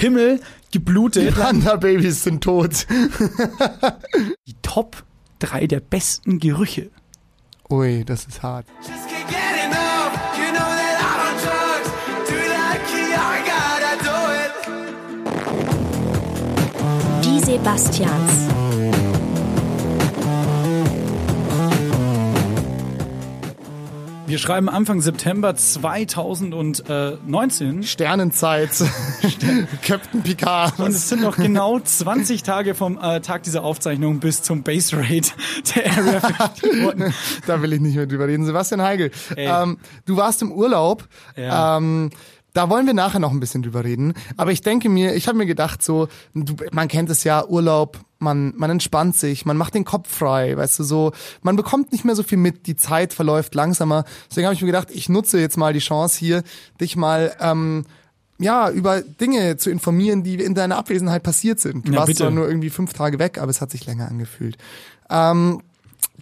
Pimmel geblutet. Panda-Babys sind tot. Die Top 3 der besten Gerüche. Ui, das ist hart. Just can't Wir schreiben Anfang September 2019 Sternenzeit. Captain Picard. und es sind noch genau 20 Tage vom äh, Tag dieser Aufzeichnung bis zum Base Rate der Area 51 wurden. da will ich nicht mehr drüber reden. Sebastian Heigel, ähm, du warst im Urlaub. Ja. Ähm, da wollen wir nachher noch ein bisschen drüber reden. Aber ich denke mir, ich habe mir gedacht, so, du, man kennt es ja, Urlaub, man, man entspannt sich, man macht den Kopf frei, weißt du, so, man bekommt nicht mehr so viel mit, die Zeit verläuft langsamer. Deswegen habe ich mir gedacht, ich nutze jetzt mal die Chance hier, dich mal ähm, ja, über Dinge zu informieren, die in deiner Abwesenheit passiert sind. Du Ja, warst zwar nur irgendwie fünf Tage weg, aber es hat sich länger angefühlt. Ähm,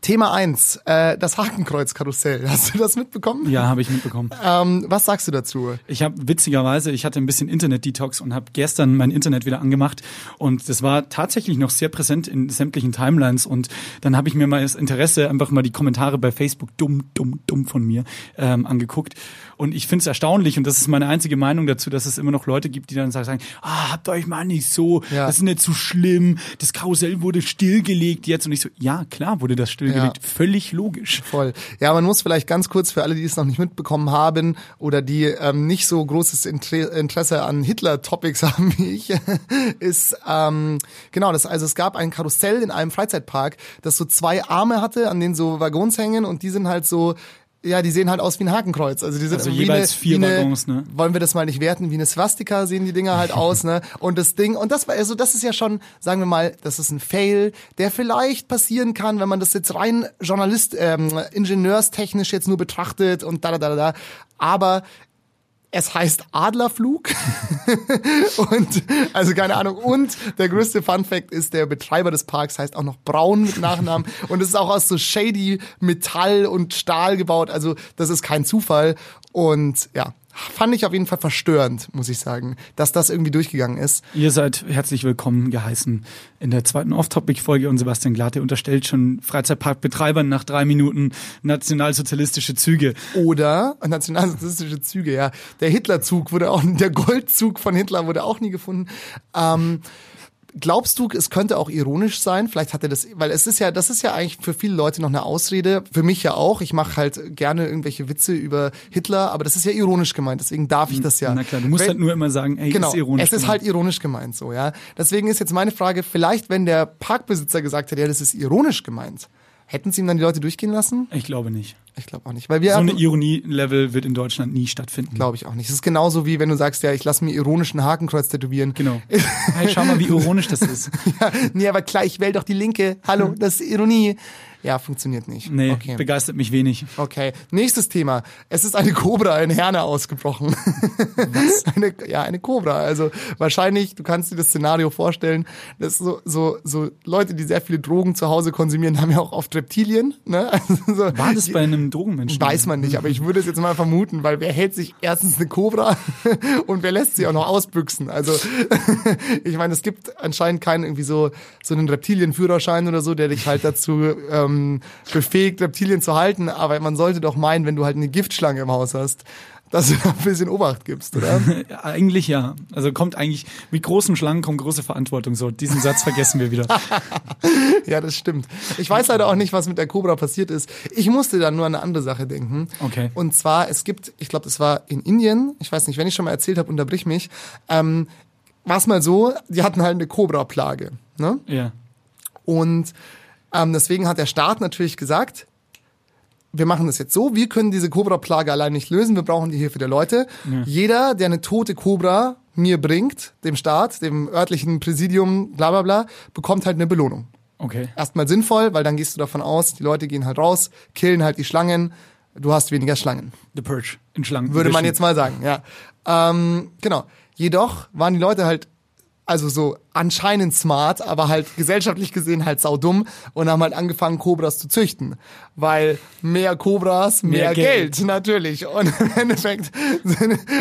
Thema eins, äh, das Hakenkreuz-Karussell. Hast du das mitbekommen? Ja, habe ich mitbekommen. Ähm, was sagst du dazu? Ich habe witzigerweise, ich hatte ein bisschen Internet-Detox und habe gestern mein Internet wieder angemacht und das war tatsächlich noch sehr präsent in sämtlichen Timelines und dann habe ich mir mal das Interesse einfach mal die Kommentare bei Facebook dumm, dumm, dumm von mir ähm, angeguckt und ich finde es erstaunlich und das ist meine einzige Meinung dazu, dass es immer noch Leute gibt, die dann sagen, ah, habt euch mal nicht so, Ja. das ist nicht so schlimm, das Karussell wurde stillgelegt jetzt und ich so, ja klar wurde das stillgelegt, Ja. völlig logisch. Voll. Ja, man muss vielleicht ganz kurz für alle, die es noch nicht mitbekommen haben oder die ähm, nicht so großes Inter Interesse an Hitler-Topics haben wie ich, ist ähm, genau das. Also es gab ein Karussell in einem Freizeitpark, das so zwei Arme hatte, an denen so Waggons hängen und die sind halt so ja, die sehen halt aus wie ein Hakenkreuz. Also die sind Also wie jeweils eine, vier eine, Waggons, ne? Wollen wir das mal nicht werten? Wie eine Swastika sehen die Dinger halt aus, ne? Und das Ding, und das war, also das ist ja schon, sagen wir mal, das ist ein Fail, der vielleicht passieren kann, wenn man das jetzt rein Journalist, ähm, ingenieurstechnisch jetzt nur betrachtet und da, da, da, da. Aber es heißt Adlerflug. Und also keine Ahnung. Und der größte Fun Fact ist der Betreiber des Parks heißt auch noch Braun mit Nachnamen. Und es ist auch aus so shady Metall und Stahl gebaut. Also das ist kein Zufall. Und ja fand ich auf jeden Fall verstörend muss ich sagen dass das irgendwie durchgegangen ist. Ihr seid herzlich willkommen geheißen in der zweiten Off-Topic-Folge und Sebastian Glatte unterstellt schon Freizeitparkbetreibern nach drei Minuten nationalsozialistische Züge. oder nationalsozialistische Züge ja. Der Hitlerzug wurde auch der Goldzug von Hitler wurde auch nie gefunden. Ähm, Glaubst du, es könnte auch ironisch sein? Vielleicht hat er das, weil es ist ja, das ist ja eigentlich für viele Leute noch eine Ausrede. Für mich ja auch. Ich mache halt gerne irgendwelche Witze über Hitler, aber das ist ja ironisch gemeint. Deswegen darf ich das ja. Na klar, du musst Wenn- halt nur immer sagen, ey, Genau, ist ironisch. es ist gemeint. halt ironisch gemeint, so ja. Deswegen ist jetzt meine Frage: Vielleicht, wenn der Parkbesitzer gesagt hätte, ja, das ist ironisch gemeint, hätten sie ihm dann die Leute durchgehen lassen? Ich glaube nicht. Ich glaube auch nicht, weil wir So eine Ironie-Level wird in Deutschland nie stattfinden. Glaube ich auch nicht. Es ist genauso wie wenn du sagst, ja, ich lasse mir ironischen Hakenkreuz tätowieren. Genau. Hey, schau mal, wie ironisch das ist. ja, nee, aber klar, ich wähle doch die Linke. Hallo, das ist Ironie. Ja, funktioniert nicht. Nee, okay. begeistert mich wenig. Okay, nächstes Thema. Es ist eine Cobra in Herne ausgebrochen. Was? eine, ja, eine Cobra. Also wahrscheinlich, du kannst dir das Szenario vorstellen, dass so, so, so Leute, die sehr viele Drogen zu Hause konsumieren, haben ja auch oft Reptilien. Ne? Also so, War das bei einem Drogenmenschen? Weiß man nicht, aber ich würde es jetzt mal vermuten, weil wer hält sich erstens eine Cobra und wer lässt sie auch noch ausbüchsen? Also ich meine, es gibt anscheinend keinen irgendwie so so einen Reptilienführerschein oder so, der dich halt dazu ähm, befähigt, Reptilien zu halten. Aber man sollte doch meinen, wenn du halt eine Giftschlange im Haus hast, dass du da ein bisschen Obacht gibst, oder? Eigentlich ja. Also kommt eigentlich, mit großen Schlangen kommt große Verantwortung. So, diesen Satz vergessen wir wieder. ja, das stimmt. Ich weiß leider auch nicht, was mit der Cobra passiert ist. Ich musste dann nur an eine andere Sache denken. Okay. Und zwar, es gibt, ich glaube, das war in Indien, ich weiß nicht, wenn ich schon mal erzählt habe, unterbrich mich, ähm, war es mal so, die hatten halt eine Cobra-Plage. Ne? Ja. Und ähm, deswegen hat der Staat natürlich gesagt, wir machen das jetzt so, wir können diese Cobra-Plage allein nicht lösen, wir brauchen die Hilfe der Leute. Jeder, der eine tote Cobra mir bringt, dem Staat, dem örtlichen Präsidium, bla bla bla, bekommt halt eine Belohnung. Okay. Erstmal sinnvoll, weil dann gehst du davon aus, die Leute gehen halt raus, killen halt die Schlangen, du hast weniger Schlangen. The Purge in Schlangen. Würde man jetzt mal sagen, ja. Ähm, genau. Jedoch waren die Leute halt also so anscheinend smart, aber halt gesellschaftlich gesehen halt saudumm und haben halt angefangen, Cobras zu züchten. Weil mehr Cobras, mehr, Mehr Geld. Geld. natürlich. Und im Endeffekt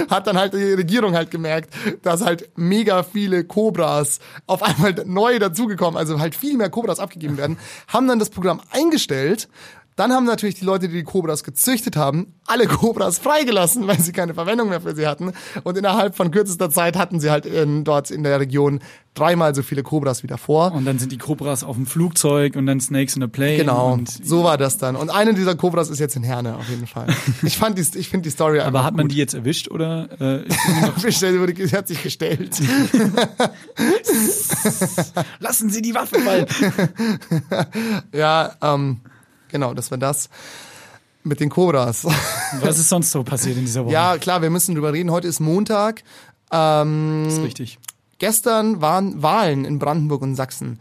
hat dann halt die Regierung halt gemerkt, dass halt mega viele Cobras auf einmal neu dazugekommen, also halt viel mehr Cobras abgegeben werden, haben dann das Programm eingestellt. Dann haben natürlich die Leute, die die Cobras gezüchtet haben, alle Cobras freigelassen, weil sie keine Verwendung mehr für sie hatten. Und innerhalb von kürzester Zeit hatten sie halt in, dort in der Region dreimal so viele Cobras wie davor. Und dann sind die Cobras auf dem Flugzeug und dann Snakes in a Plane. Genau, Und, so war das dann. Und eine dieser Cobras ist jetzt in Herne auf jeden Fall. Ich fand die, ich finde die Story einfach aber hat man gut. die jetzt erwischt oder äh, wurde, sie hat sich gestellt. lassen Sie die Waffe fallen? Ja, ähm, genau, das war das mit den Cobras. Was ist sonst so passiert in dieser Woche? ja, klar, wir müssen drüber reden. Heute ist Montag. Ähm, ist richtig. gestern waren Wahlen in Brandenburg und Sachsen.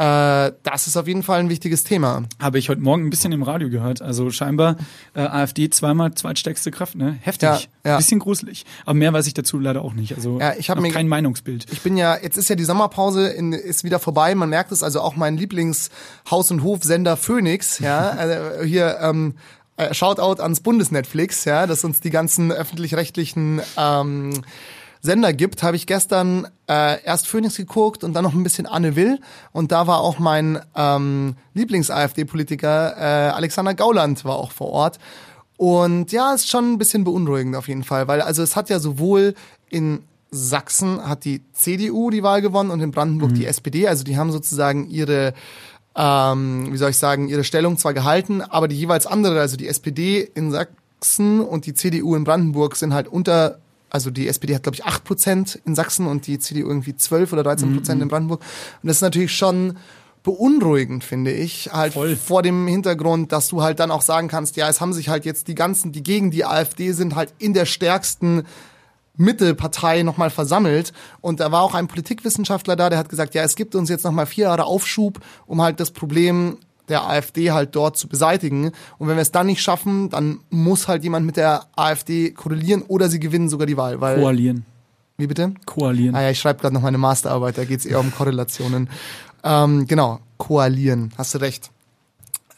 Äh, das ist auf jeden Fall ein wichtiges Thema. Habe ich heute Morgen ein bisschen im Radio gehört. Also scheinbar äh, AfD zweimal zweitstärkste Kraft, ne? Heftig. Ja, ja. Bisschen gruselig. Aber mehr weiß ich dazu leider auch nicht. Also Ja, ich hab noch mir- kein Meinungsbild. Ich bin ja, jetzt ist ja die Sommerpause in, ist wieder vorbei. Man merkt es also auch mein Lieblingshaus- und Hofsender Phoenix, ja, also hier, ähm, äh, Shoutout ans Bundesnetflix, ja, das uns die ganzen öffentlich-rechtlichen ähm, Sender gibt, habe ich gestern äh, erst Phoenix geguckt und dann noch ein bisschen Anne Will. Und da war auch mein ähm, Lieblings-AfD-Politiker äh, Alexander Gauland war auch vor Ort. Und ja, ist schon ein bisschen beunruhigend auf jeden Fall, weil also es hat ja sowohl in Sachsen hat die CDU die Wahl gewonnen und in Brandenburg die SPD, also die haben sozusagen ihre ähm, wie soll ich sagen, ihre Stellung zwar gehalten, aber die jeweils andere, also die SPD in Sachsen und die CDU in Brandenburg sind halt unter, also die SPD hat glaube ich 8% in Sachsen und die CDU irgendwie 12 oder 13 Prozent in Brandenburg. Und das ist natürlich schon beunruhigend, finde ich, halt Voll. vor dem Hintergrund, dass du halt dann auch sagen kannst, ja, es haben sich halt jetzt die ganzen, die gegen die AfD sind, halt in der stärksten Mittelpartei nochmal versammelt. Und da war auch ein Politikwissenschaftler da, der hat gesagt, ja, es gibt uns jetzt nochmal vier Jahre Aufschub, um halt das Problem der AfD halt dort zu beseitigen. Und wenn wir es dann nicht schaffen, dann muss halt jemand mit der AfD korrelieren oder sie gewinnen sogar die Wahl. Weil, Koalieren. wie bitte? Koalieren. Ah ja, ich schreibe gerade noch meine Masterarbeit, da geht's eher um Korrelationen. Ähm, genau, koalieren, hast du recht.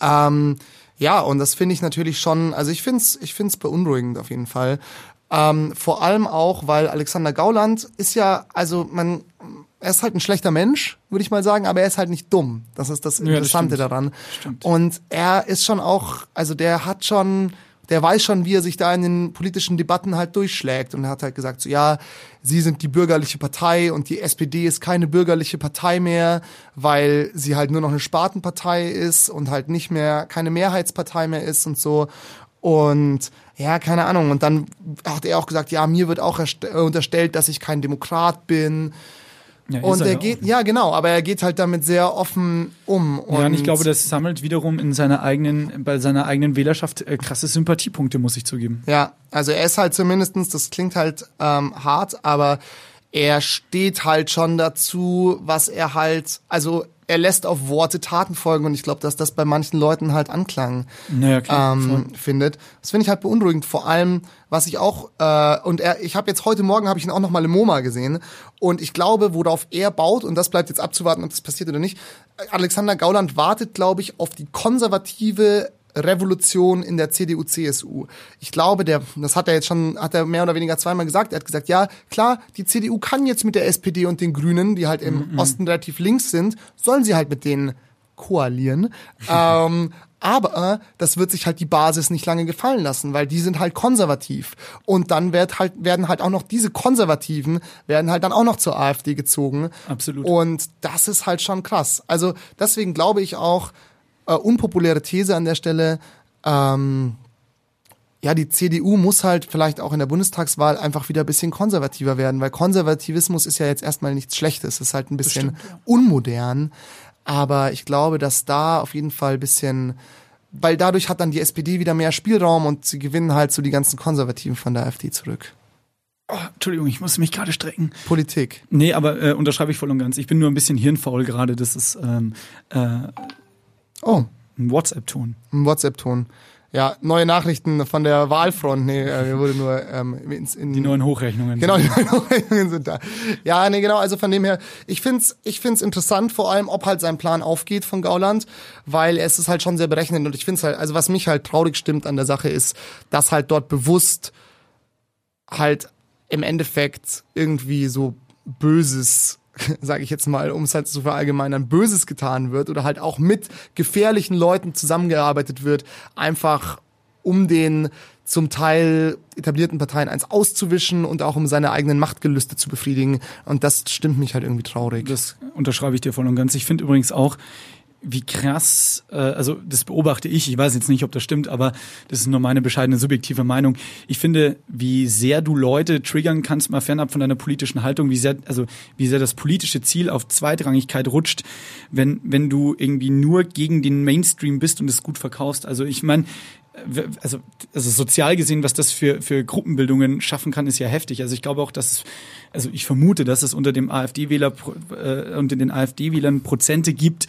Ähm, ja, und das finde ich natürlich schon, also ich find's, ich find's beunruhigend auf jeden Fall. Ähm, vor allem auch, weil Alexander Gauland ist ja, also man, er ist halt ein schlechter Mensch, würde ich mal sagen, aber er ist halt nicht dumm. Das ist das das Interessante stimmt. daran. Stimmt. Und er ist schon auch, also der hat schon, der weiß schon, wie er sich da in den politischen Debatten halt durchschlägt. Und er hat halt gesagt, so ja, sie sind die bürgerliche Partei und die SPD ist keine bürgerliche Partei mehr, weil sie halt nur noch eine Spartenpartei ist und halt nicht mehr keine Mehrheitspartei mehr ist und so. Und ja, keine Ahnung. Und dann hat er auch gesagt, ja, mir wird auch äh, unterstellt, dass ich kein Demokrat bin. Ja, Und er ja geht, ja genau, aber er geht halt damit sehr offen um. Und Ja, und ich glaube, das sammelt wiederum in seiner eigenen, bei seiner eigenen Wählerschaft äh, krasse Sympathiepunkte, muss ich zugeben. Ja, also er ist halt zumindestens, das klingt halt ähm, hart, aber er steht halt schon dazu, was er halt, also er lässt auf Worte Taten folgen und ich glaube, dass das bei manchen Leuten halt Anklang Naja, klar. ähm, findet. Das finde ich halt beunruhigend. Vor allem, was ich auch äh, und er, ich habe jetzt heute Morgen habe ich ihn auch noch mal im MoMA gesehen und ich glaube, worauf er baut und das bleibt jetzt abzuwarten, ob das passiert oder nicht. Alexander Gauland wartet, glaube ich, auf die konservative Revolution in der CDU CSU. Ich glaube, der das hat er jetzt schon hat er mehr oder weniger zweimal gesagt. Er hat gesagt, ja, klar, die CDU kann jetzt mit der SPD und den Grünen, die halt im Osten relativ links sind, sollen sie halt mit denen koalieren. ähm, aber das wird sich halt die Basis nicht lange gefallen lassen, weil die sind halt konservativ. Und dann wird halt, werden halt auch noch diese Konservativen, werden halt dann auch noch zur AfD gezogen. Absolut. Und das ist halt schon krass. Also deswegen glaube ich auch, äh, unpopuläre These an der Stelle, ähm, ja, die CDU muss halt vielleicht auch in der Bundestagswahl einfach wieder ein bisschen konservativer werden, weil Konservativismus ist ja jetzt erstmal nichts Schlechtes, ist halt ein bisschen stimmt, ja. unmodern. Aber ich glaube, dass da auf jeden Fall ein bisschen, weil dadurch hat dann die SPD wieder mehr Spielraum und sie gewinnen halt so die ganzen Konservativen von der AfD zurück. Oh, Entschuldigung, ich muss mich gerade strecken. Politik. Nee, aber äh, unterschreibe ich voll und ganz. Ich bin nur ein bisschen hirnfaul gerade. Das ist ähm, äh, ein Oh, WhatsApp-Ton. ein WhatsApp-Ton. Ja, neue Nachrichten von der Wahlfront. Nee, äh, mir wurde nur ähm, ins, in Die neuen Hochrechnungen. Genau, die neuen Hochrechnungen sind da. Ja, nee, genau, also von dem her, ich find's, ich find's interessant, vor allem, ob halt sein Plan aufgeht von Gauland, weil es ist halt schon sehr berechnend und ich find's halt, also was mich halt traurig stimmt an der Sache ist, dass halt dort bewusst halt im Endeffekt irgendwie so Böses, sage ich jetzt mal, um es halt zu verallgemeinern, Böses getan wird oder halt auch mit gefährlichen Leuten zusammengearbeitet wird, einfach um den zum Teil etablierten Parteien eins auszuwischen und auch um seine eigenen Machtgelüste zu befriedigen. Und das stimmt mich halt irgendwie traurig. Das unterschreibe ich dir voll und ganz. Ich finde übrigens auch, wie krass, äh, also das beobachte ich, ich weiß jetzt nicht, ob das stimmt, aber das ist nur meine bescheidene subjektive Meinung. Ich finde, wie sehr du Leute triggern kannst, mal fernab von deiner politischen Haltung, wie sehr, also wie sehr das politische Ziel auf Zweitrangigkeit rutscht, wenn, wenn du irgendwie nur gegen den Mainstream bist und es gut verkaufst. Also ich meine, also, also sozial gesehen, was das für, für Gruppenbildungen schaffen kann, ist ja heftig. Also ich glaube auch, dass es, also ich vermute, dass es unter dem AfD-Wähler, äh, unter den AfD-Wählern Prozente gibt,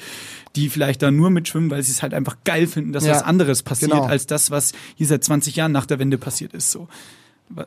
die vielleicht da nur mitschwimmen, weil sie es halt einfach geil finden, dass Ja, was anderes passiert, genau. als das, was hier seit 20 Jahren nach der Wende passiert ist, so.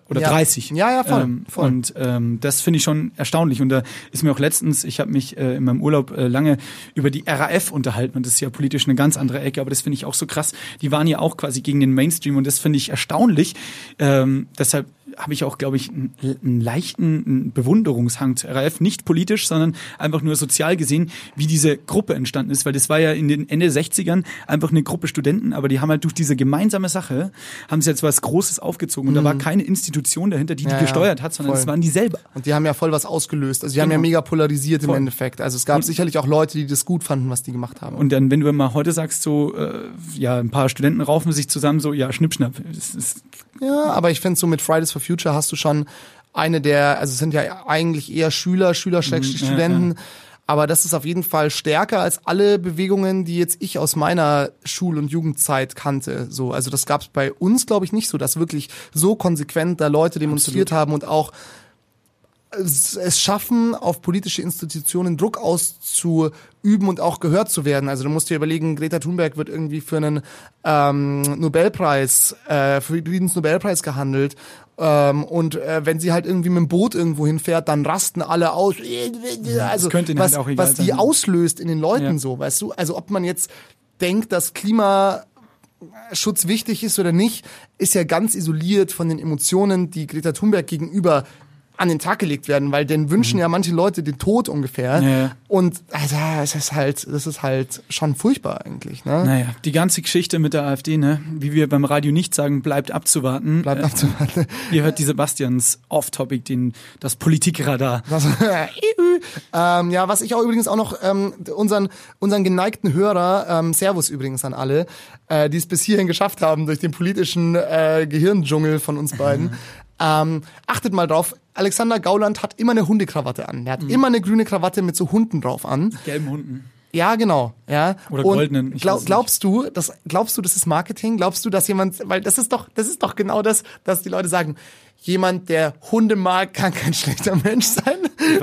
Oder Ja. 30. Ja, ja, voll, Ähm, voll. Und ähm, das finde ich schon erstaunlich. Und da ist mir auch letztens, ich habe mich äh, in meinem Urlaub äh, lange über die RAF unterhalten und das ist ja politisch eine ganz andere Ecke, aber das finde ich auch so krass. Die waren ja auch quasi gegen den Mainstream und das finde ich erstaunlich. Ähm, deshalb habe ich auch, glaube ich, einen, leichten Bewunderungshang zur RAF, nicht politisch, sondern einfach nur sozial gesehen, wie diese Gruppe entstanden ist, weil das war ja in den Ende 60ern einfach eine Gruppe Studenten, aber die haben halt durch diese gemeinsame Sache, haben sie jetzt was Großes aufgezogen und da war keine Institution dahinter, die Mhm. Die ja, gesteuert hat, sondern es waren die selber. Und die haben ja voll was ausgelöst. Also die haben ja Genau. mega polarisiert im Voll. Endeffekt. Also es gab sicherlich auch Leute, die das gut fanden, was die gemacht haben. Und dann, wenn du mal heute sagst, so, äh, ja, ein paar Studenten raufen sich zusammen, so, ja, Schnippschnapp. Das ist, Ja, aber ich finde so mit Fridays for Future hast du schon eine der, also es sind ja eigentlich eher Schüler, Schüler, Schrägstrich ja, Studenten. Aber das ist auf jeden Fall stärker als alle Bewegungen, die jetzt ich aus meiner Schul- und Jugendzeit kannte. So, also das gab es bei uns, glaube ich, nicht so, dass wirklich so konsequent da Leute demonstriert haben und auch es, schaffen, auf politische Institutionen Druck auszuüben und auch gehört zu werden. Also du musst dir überlegen, Greta Thunberg wird irgendwie für einen ähm, Nobelpreis, äh, für den Friedensnobelpreis gehandelt. Ähm, und äh, wenn sie halt irgendwie mit dem Boot irgendwo hinfährt, dann rasten alle aus. Also was, halt was die sein. auslöst in den Leuten Ja. so, weißt du? Also ob man jetzt denkt, dass Klima Schutz wichtig ist oder nicht, ist ja ganz isoliert von den Emotionen, die Greta Thunberg gegenüber an den Tag gelegt werden, weil denn wünschen ja manche Leute den Tod ungefähr. Mhm. Ja, ja. Und also, es ist halt, das ist halt schon furchtbar eigentlich, ne? naja, die ganze Geschichte mit der AfD, ne, wie wir beim Radio nicht sagen, bleibt abzuwarten. Bleibt Äh, abzuwarten. Ihr hört die Sebastians Off-Topic, den, das Politikradar. Das, ähm, ja, was ich auch übrigens auch noch ähm, unseren unseren geneigten Hörer, ähm, Servus übrigens an alle, äh, die es bis hierhin geschafft haben durch den politischen äh, Gehirndschungel von uns beiden. Ähm, achtet mal drauf, Alexander Gauland hat immer eine Hundekrawatte an. Er hat immer eine grüne Krawatte mit so Hunden drauf an. Gelben Hunden. Ja, genau. Ja. Oder Und goldenen, Glaub, glaubst du, das glaubst du, das ist Marketing? Glaubst du, dass jemand, weil das ist doch, das ist doch genau das, dass die Leute sagen, jemand, der Hunde mag, kann kein schlechter Mensch sein.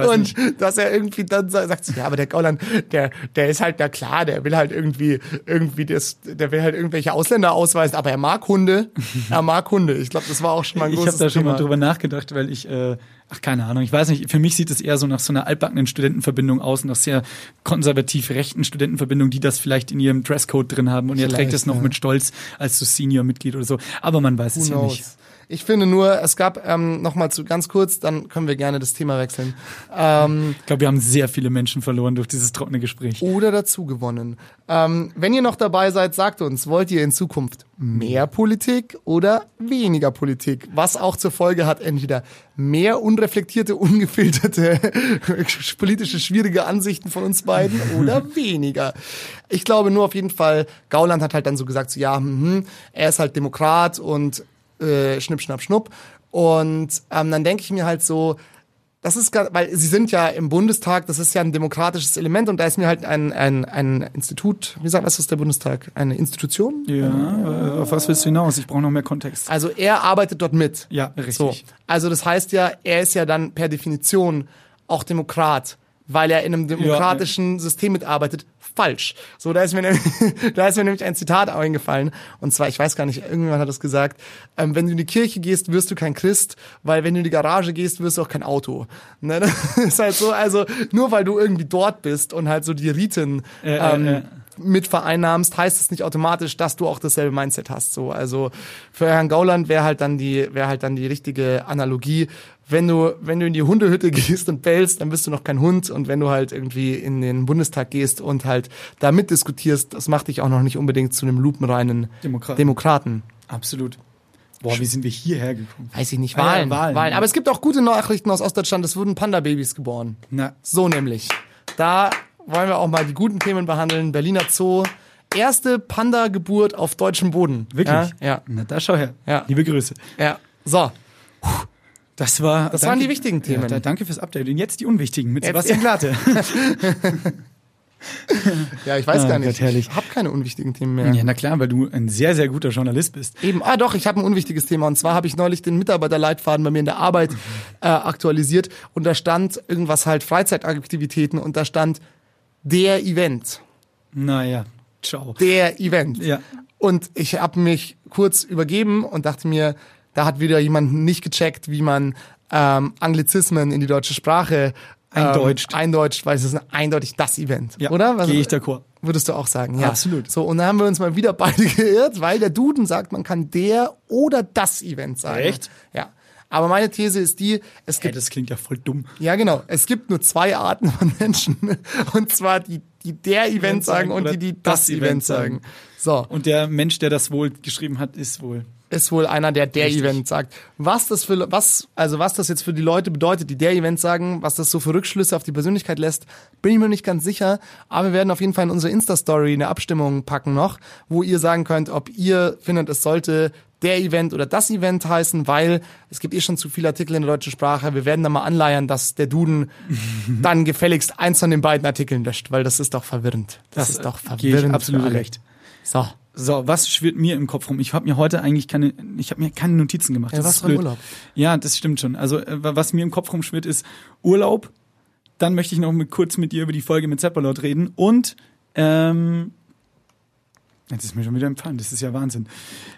Und dass er irgendwie dann sa- sagt, ja, aber der Gauland, der, der ist halt da klar, der will halt irgendwie, irgendwie das, der will halt irgendwelche Ausländer ausweisen, aber er mag Hunde. er mag Hunde. Ich glaube, das war auch schon mal ein Ich großes habe da schon Thema. mal drüber nachgedacht, weil ich, äh, ach keine Ahnung, ich weiß nicht, für mich sieht es eher so nach so einer altbackenen Studentenverbindung aus, nach sehr konservativ rechten Studentenverbindung, die das vielleicht in ihrem Dresscode drin haben und er trägt Vielleicht, es noch ja. mit Stolz als so Senior-Mitglied oder so. Aber man weiß es Who ja knows? nicht. Ich finde nur, es gab ähm, noch mal zu ganz kurz, dann können wir gerne das Thema wechseln. Ähm, Ich glaube, wir haben sehr viele Menschen verloren durch dieses trockene Gespräch. oder dazu gewonnen. Ähm, wenn ihr noch dabei seid, sagt uns, wollt ihr in Zukunft mehr Politik oder weniger Politik? Was auch zur Folge hat, entweder mehr unreflektierte, ungefilterte, politische, schwierige Ansichten von uns beiden oder weniger. Ich glaube nur auf jeden Fall, Gauland hat halt dann so gesagt, so, ja, hm, er ist halt Demokrat und äh, schnipp, schnapp, schnupp. Und ähm, dann denke ich mir halt so, das ist, gar- weil sie sind ja im Bundestag, das ist ja ein demokratisches Element und da ist mir halt ein, ein, ein Institut, wie sagt was ist der Bundestag? Eine Institution? Ja, äh, auf was willst du hinaus? Ich brauche noch mehr Kontext. Also er arbeitet dort mit. Ja, richtig. So. Also das heißt ja, er ist ja dann per Definition auch Demokrat, weil er in einem demokratischen System mitarbeitet. Falsch. So, da ist mir, nämlich, da ist mir nämlich ein Zitat eingefallen. Und zwar, ich weiß gar nicht, irgendjemand hat das gesagt, ähm, wenn du in die Kirche gehst, wirst du kein Christ, weil wenn du in die Garage gehst, wirst du auch kein Auto. Ne? Das ist halt so, also nur weil du irgendwie dort bist und halt so die Riten Äh, äh, ähm, äh. Mit vereinnahmst, heißt es nicht automatisch, dass du auch dasselbe Mindset hast. So, also für Herrn Gauland wäre halt dann die, wäre halt dann die richtige Analogie. Wenn du, wenn du in die Hundehütte gehst und bellst, dann bist du noch kein Hund. Und wenn du halt irgendwie in den Bundestag gehst und halt da mitdiskutierst, das macht dich auch noch nicht unbedingt zu einem lupenreinen Demokraten. Demokraten. Absolut. Boah, wie sind wir hierher gekommen? Weiß ich nicht, Ah ja, Wahlen, Wahlen. Wahlen. Aber es gibt auch gute Nachrichten aus Ostdeutschland. Es wurden Panda-Babys geboren. Na, So nämlich. Da wollen wir auch mal die guten Themen behandeln. Berliner Zoo. Erste Panda-Geburt auf deutschem Boden. wirklich? Ja. Ja. Na, da schau her. Ja. Liebe Grüße. ja. So. Das war. Das waren die wichtigen Themen. Ja, da, danke fürs Update. Und jetzt die unwichtigen mit Sebastian Glate. Ja, ich weiß Ah, gar nicht. Gott. Ich habe keine unwichtigen Themen mehr. ja, na klar, weil du ein sehr, sehr guter Journalist bist. Eben, ah doch, ich habe ein unwichtiges Thema. Und zwar habe ich neulich den Mitarbeiterleitfaden bei mir in der Arbeit äh, aktualisiert. Und da stand irgendwas halt Freizeitaktivitäten und da stand der Event. Naja, ciao. Der Event. Ja. Und ich habe mich kurz übergeben und dachte mir, da hat wieder jemand nicht gecheckt, wie man ähm, Anglizismen in die deutsche Sprache ähm, Eindeutscht. eindeutscht, weil es ist eindeutig das Event, Ja, oder? Gehe ich d'accord. Würdest du auch sagen, ja. Absolut. So, und dann haben wir uns mal wieder beide geirrt, weil der Duden sagt, man kann der oder das Event sagen. Echt? Ja. Aber meine These ist die, es gibt, das klingt ja voll dumm. ja genau, es gibt nur zwei Arten von Menschen. Und zwar die, die der Event sagen und die, die das, Event sagen. So, Und der Mensch, der das wohl geschrieben hat, ist wohl. ist wohl einer, der der Richtig. Event sagt. Was das für, was, also was das jetzt für die Leute bedeutet, die der Event sagen, was das so für Rückschlüsse auf die Persönlichkeit lässt, bin ich mir nicht ganz sicher. Aber wir werden auf jeden Fall in unsere Insta-Story eine Abstimmung packen noch, wo ihr sagen könnt, ob ihr findet, es sollte der Event oder das Event heißen, weil es gibt eh schon zu viele Artikel in der deutschen Sprache. Wir werden da mal anleiern, dass der Duden dann gefälligst eins von den beiden Artikeln löscht, weil das ist doch verwirrend. Das, ist doch Gehe verwirrend. ich absolut recht. So. So, was schwirrt mir im Kopf rum? Ich habe mir heute eigentlich keine, ich habe mir keine Notizen gemacht. Ja, Das was ist blöd. Urlaub? Ja, das stimmt schon. Also äh, was mir im Kopf rumschwirrt, ist Urlaub. Dann möchte ich noch mit, kurz mit dir über die Folge mit Zeppalot reden und ähm, jetzt ist mir schon wieder empfallen. Das ist ja Wahnsinn.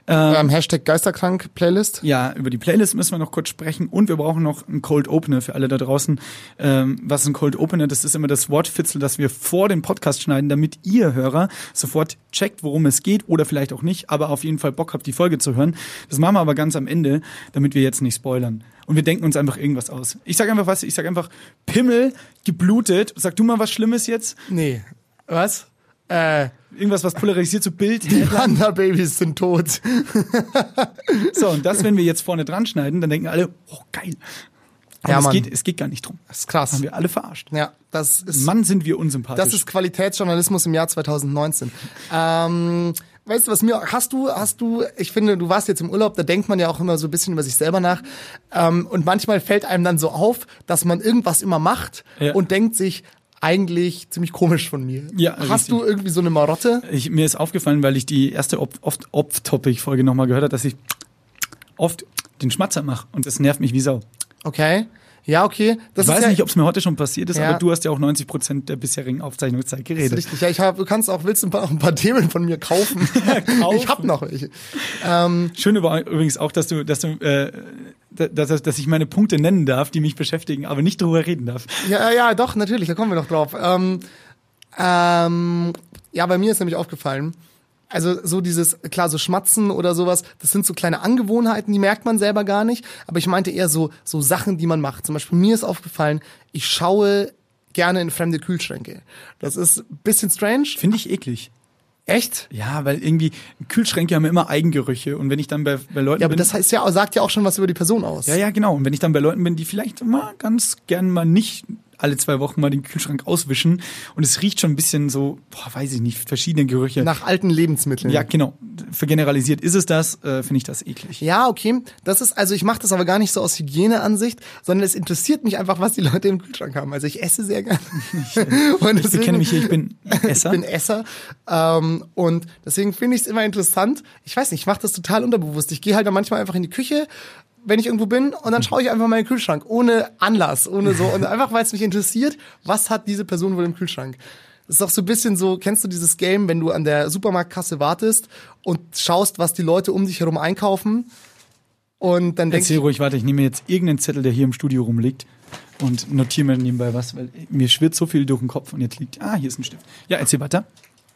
Ähm, Hashtag Geisterkrank Playlist. Ja, über die Playlist müssen wir noch kurz sprechen und wir brauchen noch einen Cold Opener für alle da draußen. Ähm, was ist ein Cold Opener? Das ist immer das Wortfitzel, das wir vor dem Podcast schneiden, damit ihr Hörer sofort checkt, worum es geht oder vielleicht auch nicht, aber auf jeden Fall Bock habt, die Folge zu hören. Das machen wir aber ganz am Ende, damit wir jetzt nicht spoilern. Und wir denken uns einfach irgendwas aus. Ich sag einfach was, ich sag einfach Pimmel, geblutet. Sag du mal was Schlimmes jetzt? Nee. Was? Äh, Irgendwas, was polarisiert, so Bild. die Panda-Babys sind tot. So, und das, wenn wir jetzt vorne dran schneiden, dann denken alle, oh geil. Aber Ja, es, Mann. geht, es geht gar nicht drum. Das ist krass. Haben wir alle verarscht. Ja, das ist, Mann, sind wir unsympathisch. das ist Qualitätsjournalismus im Jahr 2019. Ähm, weißt du, was mir, hast du, hast du, ich finde, du warst jetzt im Urlaub, da denkt man ja auch immer so ein bisschen über sich selber nach. Ähm, und manchmal fällt einem dann so auf, dass man irgendwas immer macht Ja. und denkt sich, eigentlich ziemlich komisch von mir. Ja, Hast richtig. du irgendwie so eine Marotte? ich, mir ist aufgefallen, weil ich die erste Off-Topic-Folge nochmal gehört habe, dass ich oft den Schmatzer mache und das nervt mich wie Sau. Okay. Ja, okay. Das Ich weiß ja, nicht, ob es mir heute schon passiert ist, Ja. aber du hast ja auch 90 Prozent der bisherigen Aufzeichnungszeit Das ist geredet. richtig. Ja, ich hab, du kannst auch, willst du ein paar, auch ein paar Themen von mir kaufen? kaufen. Ich hab noch welche. Schön war übrigens auch, dass du, dass du, äh, dass, dass ich meine Punkte nennen darf, die mich beschäftigen, aber nicht darüber reden darf. Ja, ja, doch, natürlich, da kommen wir noch drauf. Ähm, ähm, ja, bei mir ist nämlich aufgefallen, also so dieses, klar, so Schmatzen oder sowas, das sind so kleine Angewohnheiten, die merkt man selber gar nicht. Aber ich meinte eher so, so Sachen, die man macht. Zum Beispiel mir ist aufgefallen, ich schaue gerne in fremde Kühlschränke. Das ist ein bisschen strange. Finde ich eklig. Echt? Ja, weil irgendwie Kühlschränke haben immer Eigengerüche und wenn ich dann bei, bei Leuten Ja, aber bin, das heißt ja, sagt ja auch schon was über die Person aus. Ja, ja, genau. Und wenn ich dann bei Leuten bin, die vielleicht mal ganz gern mal nicht alle zwei Wochen mal den Kühlschrank auswischen und es riecht schon ein bisschen so, boah, weiß ich nicht, verschiedene Gerüche. Nach alten Lebensmitteln. ja, genau. vergeneralisiert ist es das, äh, finde ich das eklig. Ja, okay. Das ist, also ich mache das aber gar nicht so aus Hygieneansicht, sondern es interessiert mich einfach, was die Leute im Kühlschrank haben. Also ich esse sehr gerne. und Ich bekenne mich hier, ich bin Esser. Ich bin Esser. Ähm, und deswegen finde ich es immer interessant. Ich weiß nicht, ich mache das total unterbewusst. Ich gehe halt dann manchmal einfach in die Küche, wenn ich irgendwo bin, und dann schaue ich einfach mal in den Kühlschrank, ohne Anlass, ohne so. Und einfach, weil es mich interessiert, was hat diese Person wohl im Kühlschrank? Das ist doch so ein bisschen so, kennst du dieses Game, wenn du an der Supermarktkasse wartest und schaust, was die Leute um dich herum einkaufen? Und dann denkst Erzähl ruhig weiter, ich nehme jetzt irgendeinen Zettel, der hier im Studio rumliegt und notiere mir nebenbei was, weil mir schwirrt so viel durch den Kopf und jetzt liegt, ah, hier ist ein Stift. Ja, erzähl weiter.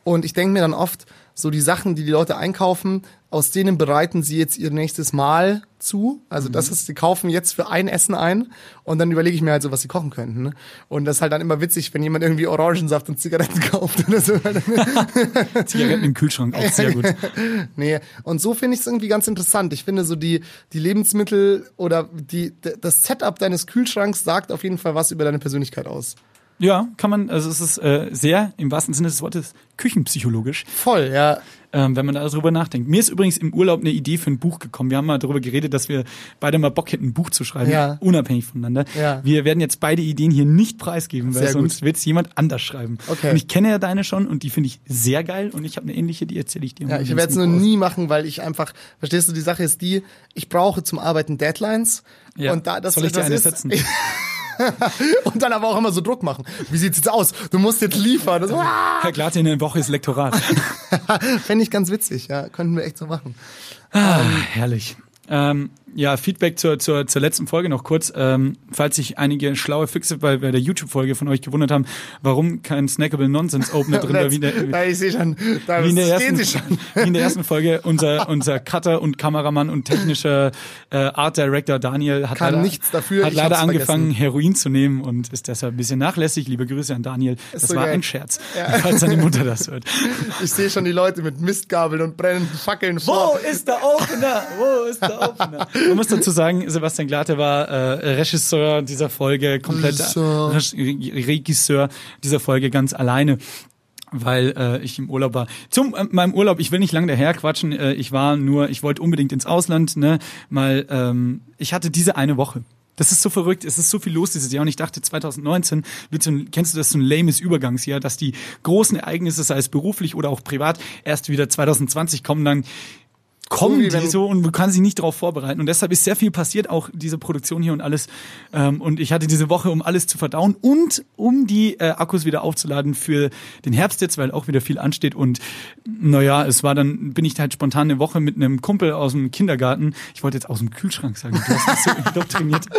Und ich denke mir dann oft, so die Sachen, die die Leute einkaufen, aus denen bereiten sie jetzt ihr nächstes Mal zu. Also das ist, sie kaufen jetzt für ein Essen ein und dann überlege ich mir halt so, was sie kochen könnten. Ne? Und das ist halt dann immer witzig, wenn jemand irgendwie Orangensaft und Zigaretten kauft oder so. Zigaretten im Kühlschrank, auch sehr gut. nee, und so finde ich es irgendwie ganz interessant. Ich finde so die, die Lebensmittel oder die, das Setup deines Kühlschranks sagt auf jeden Fall was über deine Persönlichkeit aus. Ja, kann man, also es ist äh, sehr, im wahrsten Sinne des Wortes, küchenpsychologisch, Voll, ja. ähm, wenn man darüber nachdenkt. Mir ist übrigens im Urlaub eine Idee für ein Buch gekommen. Wir haben mal darüber geredet, dass wir beide mal Bock hätten, ein Buch zu schreiben, Ja. unabhängig voneinander. Ja. Wir werden jetzt beide Ideen hier nicht preisgeben, weil Sehr sonst wird es jemand anders schreiben. Okay. Und ich kenne ja deine schon und die finde ich sehr geil und ich habe eine ähnliche, die erzähle ich dir. Ja, ich werde es nur nie machen, weil ich einfach, verstehst du, die Sache ist die, ich brauche zum Arbeiten Deadlines. Ja. Und da das Soll ich dir eine setzen? und dann aber auch immer so Druck machen. Wie sieht's jetzt aus? Du musst jetzt liefern. Das ah, Herr Glatte in der Woche ist Lektorat. Fände ich ganz witzig, ja. Könnten wir echt so machen. Ah, herrlich. Ähm, ja, Feedback zur, zur, zur letzten Folge noch kurz. Ähm, falls sich einige schlaue Füchse bei, bei der YouTube-Folge von euch gewundert haben, warum kein Snackable Nonsense Opener drin war, wie in der, da, ich sehe schon, da wie in der ersten, sie schon. wie in der ersten Folge unser, unser Cutter und Kameramann und technischer äh, Art Director Daniel hat Kann leider, nichts dafür, hat leider angefangen, vergessen. Heroin zu nehmen und ist deshalb ein bisschen nachlässig. Liebe Grüße an Daniel. Das so war geil. ein Scherz, falls seine Mutter das hört. Ich sehe schon die Leute mit Mistgabeln und brennenden Fackeln vor. Wo ist der Opener? Wo ist der Opener? Man muss dazu sagen, Sebastian Glate war äh, Regisseur dieser Folge, komplett Regisseur. Dieser Folge ganz alleine weil äh, ich im Urlaub war. Zum äh, meinem Urlaub, ich will nicht lange daher quatschen, äh, ich war nur, ich wollte unbedingt ins Ausland, ne, mal, ähm, ich hatte diese eine Woche. Das ist so verrückt, es ist so viel los dieses Jahr und ich dachte 2019 wird so ein, kennst du das so ein lames Übergangsjahr, dass die großen Ereignisse, sei es beruflich oder auch privat, erst wieder 2020 kommen, dann kommen die so und du kannst dich nicht darauf vorbereiten. Und deshalb ist sehr viel passiert, auch diese Produktion hier und alles. Ähm, und ich hatte diese Woche, um alles zu verdauen und um die äh, Akkus wieder aufzuladen für den Herbst jetzt, weil auch wieder viel ansteht. Und naja, es war dann, bin ich halt spontan eine Woche mit einem Kumpel aus dem Kindergarten. Ich wollte jetzt aus dem Kühlschrank sagen, du hast so indoktriniert.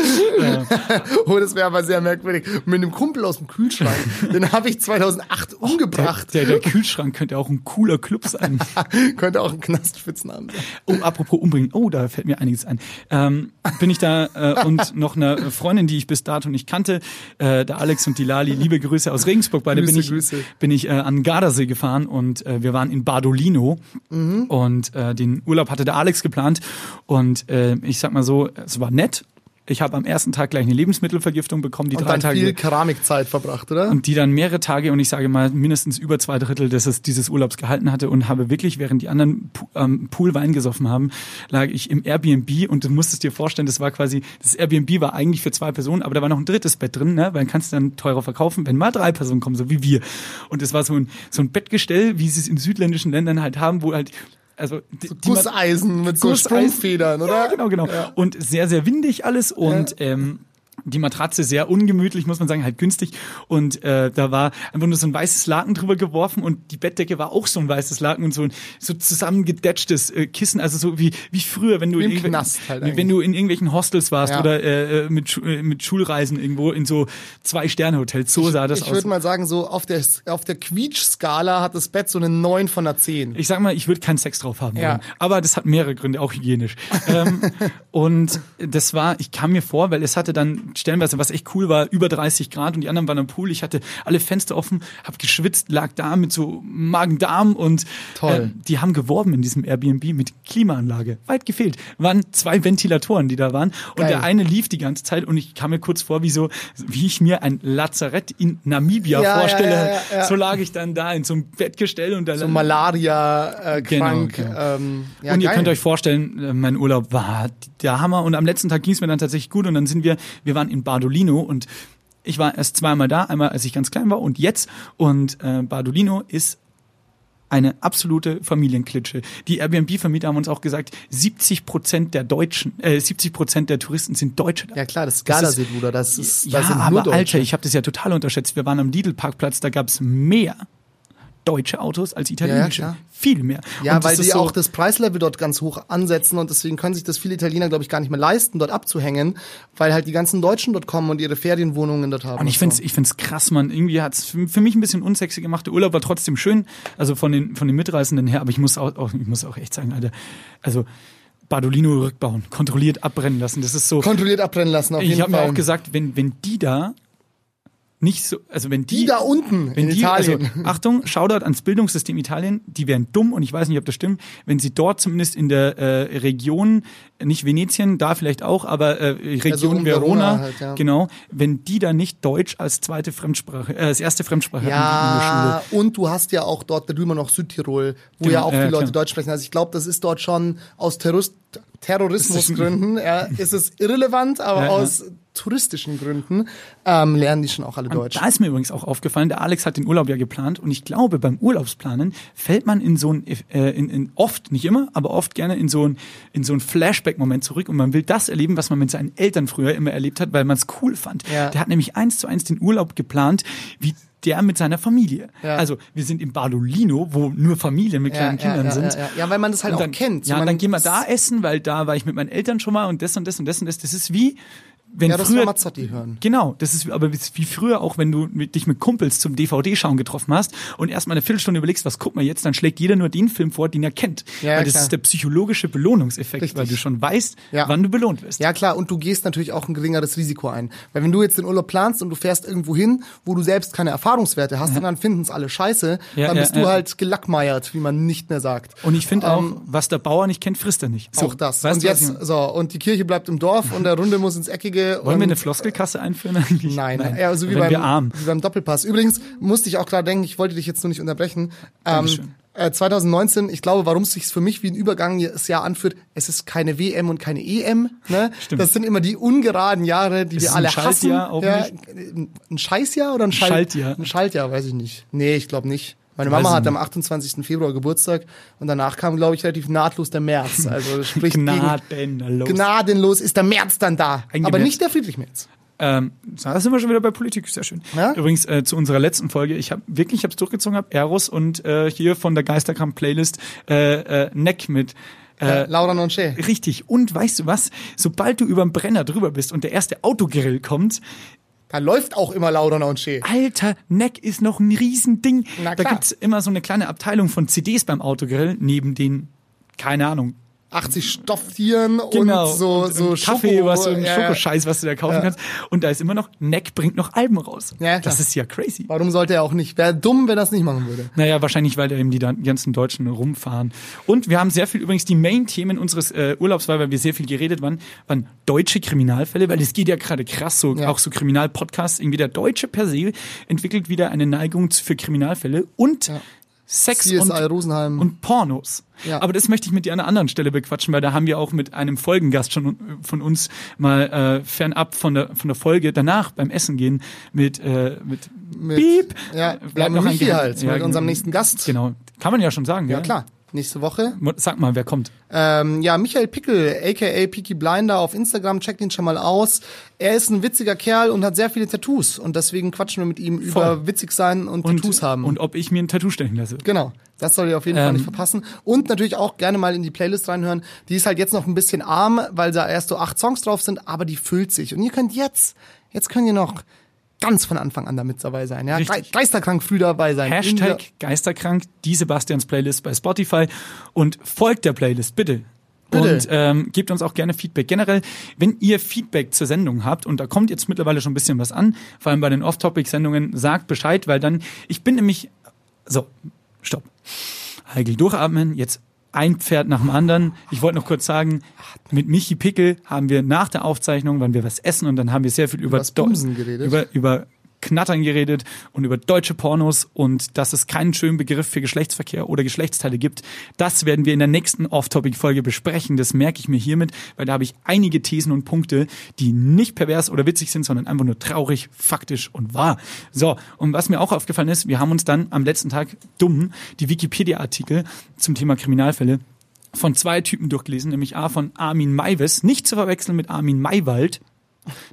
Oh, das wäre aber sehr merkwürdig. Mit einem Kumpel aus dem Kühlschrank. Den habe ich 2008 umgebracht. der, der Kühlschrank könnte auch ein cooler Club sein. Könnte auch ein Knastspitznamen sein. Oh, apropos umbringen. Oh, da fällt mir einiges ein. Ähm, bin ich da äh, und noch eine Freundin, die ich bis dato nicht kannte, äh, der Alex und die Lali, liebe Grüße aus Regensburg. Beide bin Grüße, ich, Grüße. bin ich äh, an Gardasee gefahren und äh, wir waren in Badolino Mhm. und äh, den Urlaub hatte der Alex geplant und äh, ich sag mal so, es war nett. Ich habe am ersten Tag gleich eine Lebensmittelvergiftung bekommen, die Und drei dann Tage viel Keramikzeit verbracht, oder? und die dann mehrere Tage und ich sage mal mindestens über zwei Drittel des, dieses Urlaubs gehalten hatte und habe wirklich, während die anderen ähm, Pool Wein gesoffen haben, lag ich im Airbnb und du musstest dir vorstellen, das war quasi, das Airbnb war eigentlich für zwei Personen, aber da war noch ein drittes Bett drin, ne? weil dann kannst du dann teurer verkaufen, wenn mal drei Personen kommen, so wie wir. Und es war so ein, so ein Bettgestell, wie sie es in südländischen Ländern halt haben, wo halt also die, man- Gusseisen mit so Gusseisen. Sprungfedern, oder? ja, genau, genau. Und sehr, sehr windig alles und ähm, die Matratze sehr ungemütlich, muss man sagen, halt günstig. Und äh, da war einfach nur so ein weißes Laken drüber geworfen und die Bettdecke war auch so ein weißes Laken und so ein so zusammengedetschtes äh, Kissen, also so wie wie früher, wenn du in Knast halt wenn eigentlich. du in irgendwelchen Hostels warst Ja. oder äh, äh, mit äh, mit Schulreisen irgendwo in so zwei Sterne Hotels. So sah das Ich aus. würde mal sagen, so auf der, auf der Quietsch-Skala hat das Bett so eine 9 von einer 10. Ich sag mal, ich würde keinen Sex drauf haben Ja. wollen. Aber das hat mehrere Gründe, auch hygienisch. ähm, und das war, ich kam mir vor, weil es hatte dann stellenweise, was echt cool war, über 30 Grad und die anderen waren am Pool. Ich hatte alle Fenster offen, hab geschwitzt, lag da mit so Magen-Darm und Toll. Äh, die haben geworben in diesem Airbnb mit Klimaanlage. Weit gefehlt. Waren zwei Ventilatoren, die da waren und Geil. der eine lief die ganze Zeit und ich kam mir kurz vor, wie so, wie ich mir ein Lazarett in Namibia Ja, vorstelle. ja, ja. So lag ich dann da in so einem Bettgestell und da So Malaria äh, Genau, krank. genau. Ähm, ja, und ihr geil. könnt euch vorstellen, äh, mein Urlaub war der Hammer und am letzten Tag ging es mir dann tatsächlich gut und dann sind wir, wir waren in Bardolino und ich war erst zweimal da, einmal als ich ganz klein war und jetzt und äh, Bardolino ist eine absolute Familienklitsche. Die Airbnb-Vermieter haben uns auch gesagt, 70 Prozent der Deutschen, äh, 70 Prozent der Touristen sind Deutsche. da. Ja klar, das ist Das Gardasee, Bruder. Das ist, ja, sind aber nur Deutsche. Alter, ich habe das ja total unterschätzt. Wir waren am Lidl-Parkplatz, da gab's mehr deutsche Autos als italienische. klar. Viel mehr. Ja, Und weil die so, auch das Preislevel dort ganz hoch ansetzen und deswegen können sich das viele Italiener, glaube ich, gar nicht mehr leisten, dort abzuhängen, weil halt die ganzen Deutschen dort kommen und ihre Ferienwohnungen dort haben. Und ich so. find's, ich find's krass, man. Irgendwie hat's für, für mich ein bisschen unsexy gemacht. Der Urlaub war trotzdem schön, also von den von den Mitreisenden her. Aber ich muss auch, auch ich muss auch echt sagen, Alter, also Bardolino rückbauen, kontrolliert abbrennen lassen. Das ist so. kontrolliert abbrennen lassen, auf ich jeden habe mir Fall. auch gesagt, wenn wenn die da nicht so, also wenn die, die da unten wenn in die, Italien. also Achtung, Shoutout ans Bildungssystem Italien, die wären dumm und ich weiß nicht, ob das stimmt, wenn sie dort zumindest in der äh, Region, nicht Venetien, da vielleicht auch, aber äh, Region Also Verona, Verona halt, ja. genau, wenn die da nicht Deutsch als zweite Fremdsprache, äh, als erste Fremdsprache ja, Schule. und du hast ja auch dort drüben noch Südtirol, wo Genau, ja auch ja, viele Leute klar. Deutsch sprechen. Also ich glaube, das ist dort schon aus Terrorist Terrorismusgründen, ja, ist es irrelevant, aber Ja, ja. aus touristischen Gründen ähm, lernen die schon auch alle Deutsch. Da ist mir übrigens auch aufgefallen, der Alex hat den Urlaub ja geplant und ich glaube, beim Urlaubsplanen fällt man in so ein, äh, in, in oft, nicht immer, aber oft gerne in so ein, in so ein Flashback-Moment zurück und man will das erleben, was man mit seinen Eltern früher immer erlebt hat, weil man es cool fand. Ja. Der hat nämlich eins zu eins den Urlaub geplant, wie der mit seiner Familie. Ja. Also wir sind in Bardolino, wo nur Familien mit kleinen Kindern sind. Ja, weil man das halt Und auch dann, kennt. So Ja, dann gehen wir da essen, weil da war ich mit meinen Eltern schon mal und das und das und das und das. Das ist wie, wenn Ja, das früher war Mazzotti hören. Genau, das ist aber wie früher auch, wenn du mit, dich mit Kumpels zum DVD-Schauen getroffen hast und erstmal eine Viertelstunde überlegst, was guck mal jetzt, dann schlägt jeder nur den Film vor, den er kennt. Ja, weil das klar. ist der psychologische Belohnungseffekt, Richtig. weil du schon weißt, Ja. wann du belohnt wirst. Ja klar, und du gehst natürlich auch ein geringeres Risiko ein. Weil wenn du jetzt den Urlaub planst und du fährst irgendwo hin, wo du selbst keine Erfahrungswerte hast, und dann finden es alle scheiße, Ja, dann ja, bist du ja. halt gelackmeiert, wie man nicht mehr sagt. Und ich finde auch, Ähm, was der Bauer nicht kennt, frisst er nicht. So, auch das. Weißt und jetzt, so, und die Kirche bleibt im Dorf und der Runde muss ins Eckige. Wollen und wir eine Floskelkasse einführen eigentlich? Nein, eher so wie beim, wir arm. wie beim Doppelpass. Übrigens musste ich auch gerade denken, ich wollte dich jetzt nur nicht unterbrechen. Ähm, äh, 2019, ich glaube, warum es sich für mich wie ein Übergangsjahr anführt, es ist keine WM und keine EM. Ne? Stimmt. Das sind immer die ungeraden Jahre, die Ist wir es ein alle hassen. Auch ja, nicht? Ein Scheißjahr oder ein, Schalt Schaltjahr. Ein Schaltjahr, weiß ich nicht. Nee, ich glaube nicht. Meine Mama hat am nicht. 28. Februar Geburtstag und danach kam, glaube ich, relativ nahtlos der März. Also sprich Gnadenlos. gnadenlos ist der März dann da. Eingemerzt. Aber nicht der Friedrich-März. Ähm, da sind wir schon wieder bei Politik, sehr schön. Ja? Übrigens äh, zu unserer letzten Folge, ich habe wirklich, ich habe es durchgezogen, habe Eros und äh, hier von der Geisterkram Playlist äh, äh, Neck mit Äh, äh, Laura Nonche. Richtig. Und weißt du was? Sobald du über den Brenner drüber bist und der erste Autogrill kommt, Da läuft auch immer Laura Nonche. alter, Neck ist noch ein Riesending. Na da klar. gibt's immer so eine kleine Abteilung von CDs beim Autogrill, neben den, keine Ahnung, 80 Stofftieren genau, und so, und, so und Kaffee, Schoko, was so ein ja, ja. Schokoscheiß, was du da kaufen Ja. kannst. Und da ist immer noch, Neck bringt noch Alben raus. Ja, klar. das ist ja crazy. Warum sollte er auch nicht? Wäre dumm, wenn er das nicht machen würde. Naja, wahrscheinlich, weil da eben die ganzen Deutschen rumfahren. Und wir haben sehr viel, übrigens die Main-Themen unseres äh, Urlaubs war, weil wir sehr viel geredet waren, waren deutsche Kriminalfälle, weil es geht ja gerade krass, so Ja. auch so Kriminalpodcasts, irgendwie der Deutsche per se entwickelt wieder eine Neigung für Kriminalfälle und Sex CSI und, Rosenheim. und Pornos. Ja. Aber das möchte ich mit dir an einer anderen Stelle bequatschen, weil da haben wir auch mit einem Folgengast schon von uns mal äh, fernab von der von der Folge danach beim Essen gehen mit äh, mit, Mit- Piep. Ja, Äh, wir haben noch ein Michi Geheim- halt, Ja, mit unserem genau. nächsten Gast. Genau. Kann man ja schon sagen, Ja, klar. Nächste Woche. Sag mal, wer kommt? Ähm, ja, Michael Pickel, aka Peaky Blinder auf Instagram, checkt ihn schon mal aus. Er ist ein witziger Kerl und hat sehr viele Tattoos und deswegen quatschen wir mit ihm über witzig sein und, Tattoos haben. Und ob ich mir ein Tattoo stechen lasse. Genau. Das soll ihr auf jeden Fall Ähm, nicht verpassen. Und natürlich auch gerne mal in die Playlist reinhören. Die ist halt jetzt noch ein bisschen arm, weil da erst so acht Songs drauf sind, aber die füllt sich. Und ihr könnt jetzt, jetzt könnt ihr noch ganz von Anfang an damit dabei sein. Ja? Richtig. Ge geisterkrank früh dabei sein. In Hashtag Geisterkrank, die Sebastians Playlist bei Spotify und folgt der Playlist, bitte. Bitte. Und ähm, gebt uns auch gerne Feedback. Generell, wenn ihr Feedback zur Sendung habt, und da kommt jetzt mittlerweile schon ein bisschen was an, vor allem bei den Off-Topic-Sendungen, sagt Bescheid, weil dann, ich bin nämlich, so, stopp. Heigl durchatmen, jetzt ein Pferd nach dem anderen. Ich wollte noch kurz sagen, mit Michi Pickel haben wir nach der Aufzeichnung, wann wir was essen und dann haben wir sehr viel über, über, über Knattern geredet und über deutsche Pornos und dass es keinen schönen Begriff für Geschlechtsverkehr oder Geschlechtsteile gibt. Das werden wir in der nächsten Off-Topic-Folge besprechen. Das merke ich mir hiermit, weil da habe ich einige Thesen und Punkte, die nicht pervers oder witzig sind, sondern einfach nur traurig, faktisch und wahr. So, und was mir auch aufgefallen ist, wir haben uns dann am letzten Tag dumm die Wikipedia-Artikel zum Thema Kriminalfälle von zwei Typen durchgelesen, nämlich A von Armin Maives, nicht zu verwechseln mit Armin Maywald.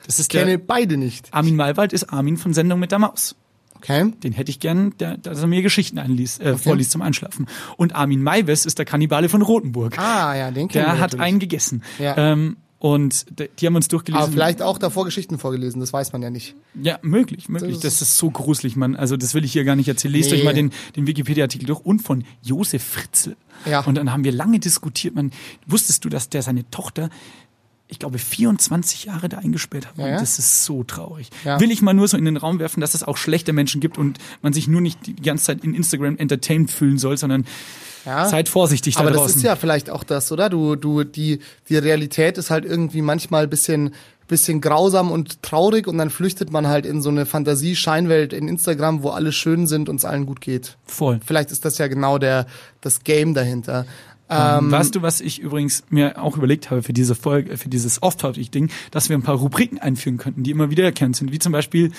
Das ist der, Kenne beide nicht. Armin Maywald ist Armin von Sendung mit der Maus. Okay. Den hätte ich gern, der, dass er mir Geschichten einliest, äh, vorliest zum Einschlafen. Und Armin Maives ist der Kannibale von Rotenburg. Ah, ja, den kennen der wir hat natürlich. einen gegessen. Ja. Ähm, und die haben uns durchgelesen. Aber vielleicht auch davor Geschichten vorgelesen, das weiß man ja nicht. Ja, möglich, möglich. Das ist, so gruselig, Mann. Also das will ich hier gar nicht erzählen. Lest Nee. euch mal den, den Wikipedia-Artikel durch. Und von Josef Fritzl. Ja. Und dann haben wir lange diskutiert. Man, wusstest du, dass der seine Tochter, ich glaube, 24 Jahre da eingesperrt hat? Ja, ja. Das ist so traurig. Ja. Will ich mal nur so in den Raum werfen, dass es auch schlechte Menschen gibt und man sich nur nicht die ganze Zeit in Instagram entertained fühlen soll, sondern seid vorsichtig Aber da das draußen. ist ja vielleicht auch das, oder? Du, du, die, die Realität ist halt irgendwie manchmal ein bisschen, bisschen grausam und traurig und dann flüchtet man halt in so eine Fantasie-Scheinwelt in Instagram, wo alle schön sind und es allen gut geht. Voll. Vielleicht ist das ja genau der, das Game dahinter. Ähm, weißt du, was ich übrigens mir auch überlegt habe für diese Folge, für dieses Off-Topic-Ding, dass wir ein paar Rubriken einführen könnten, die immer wiederkehrend sind, wie zum Beispiel,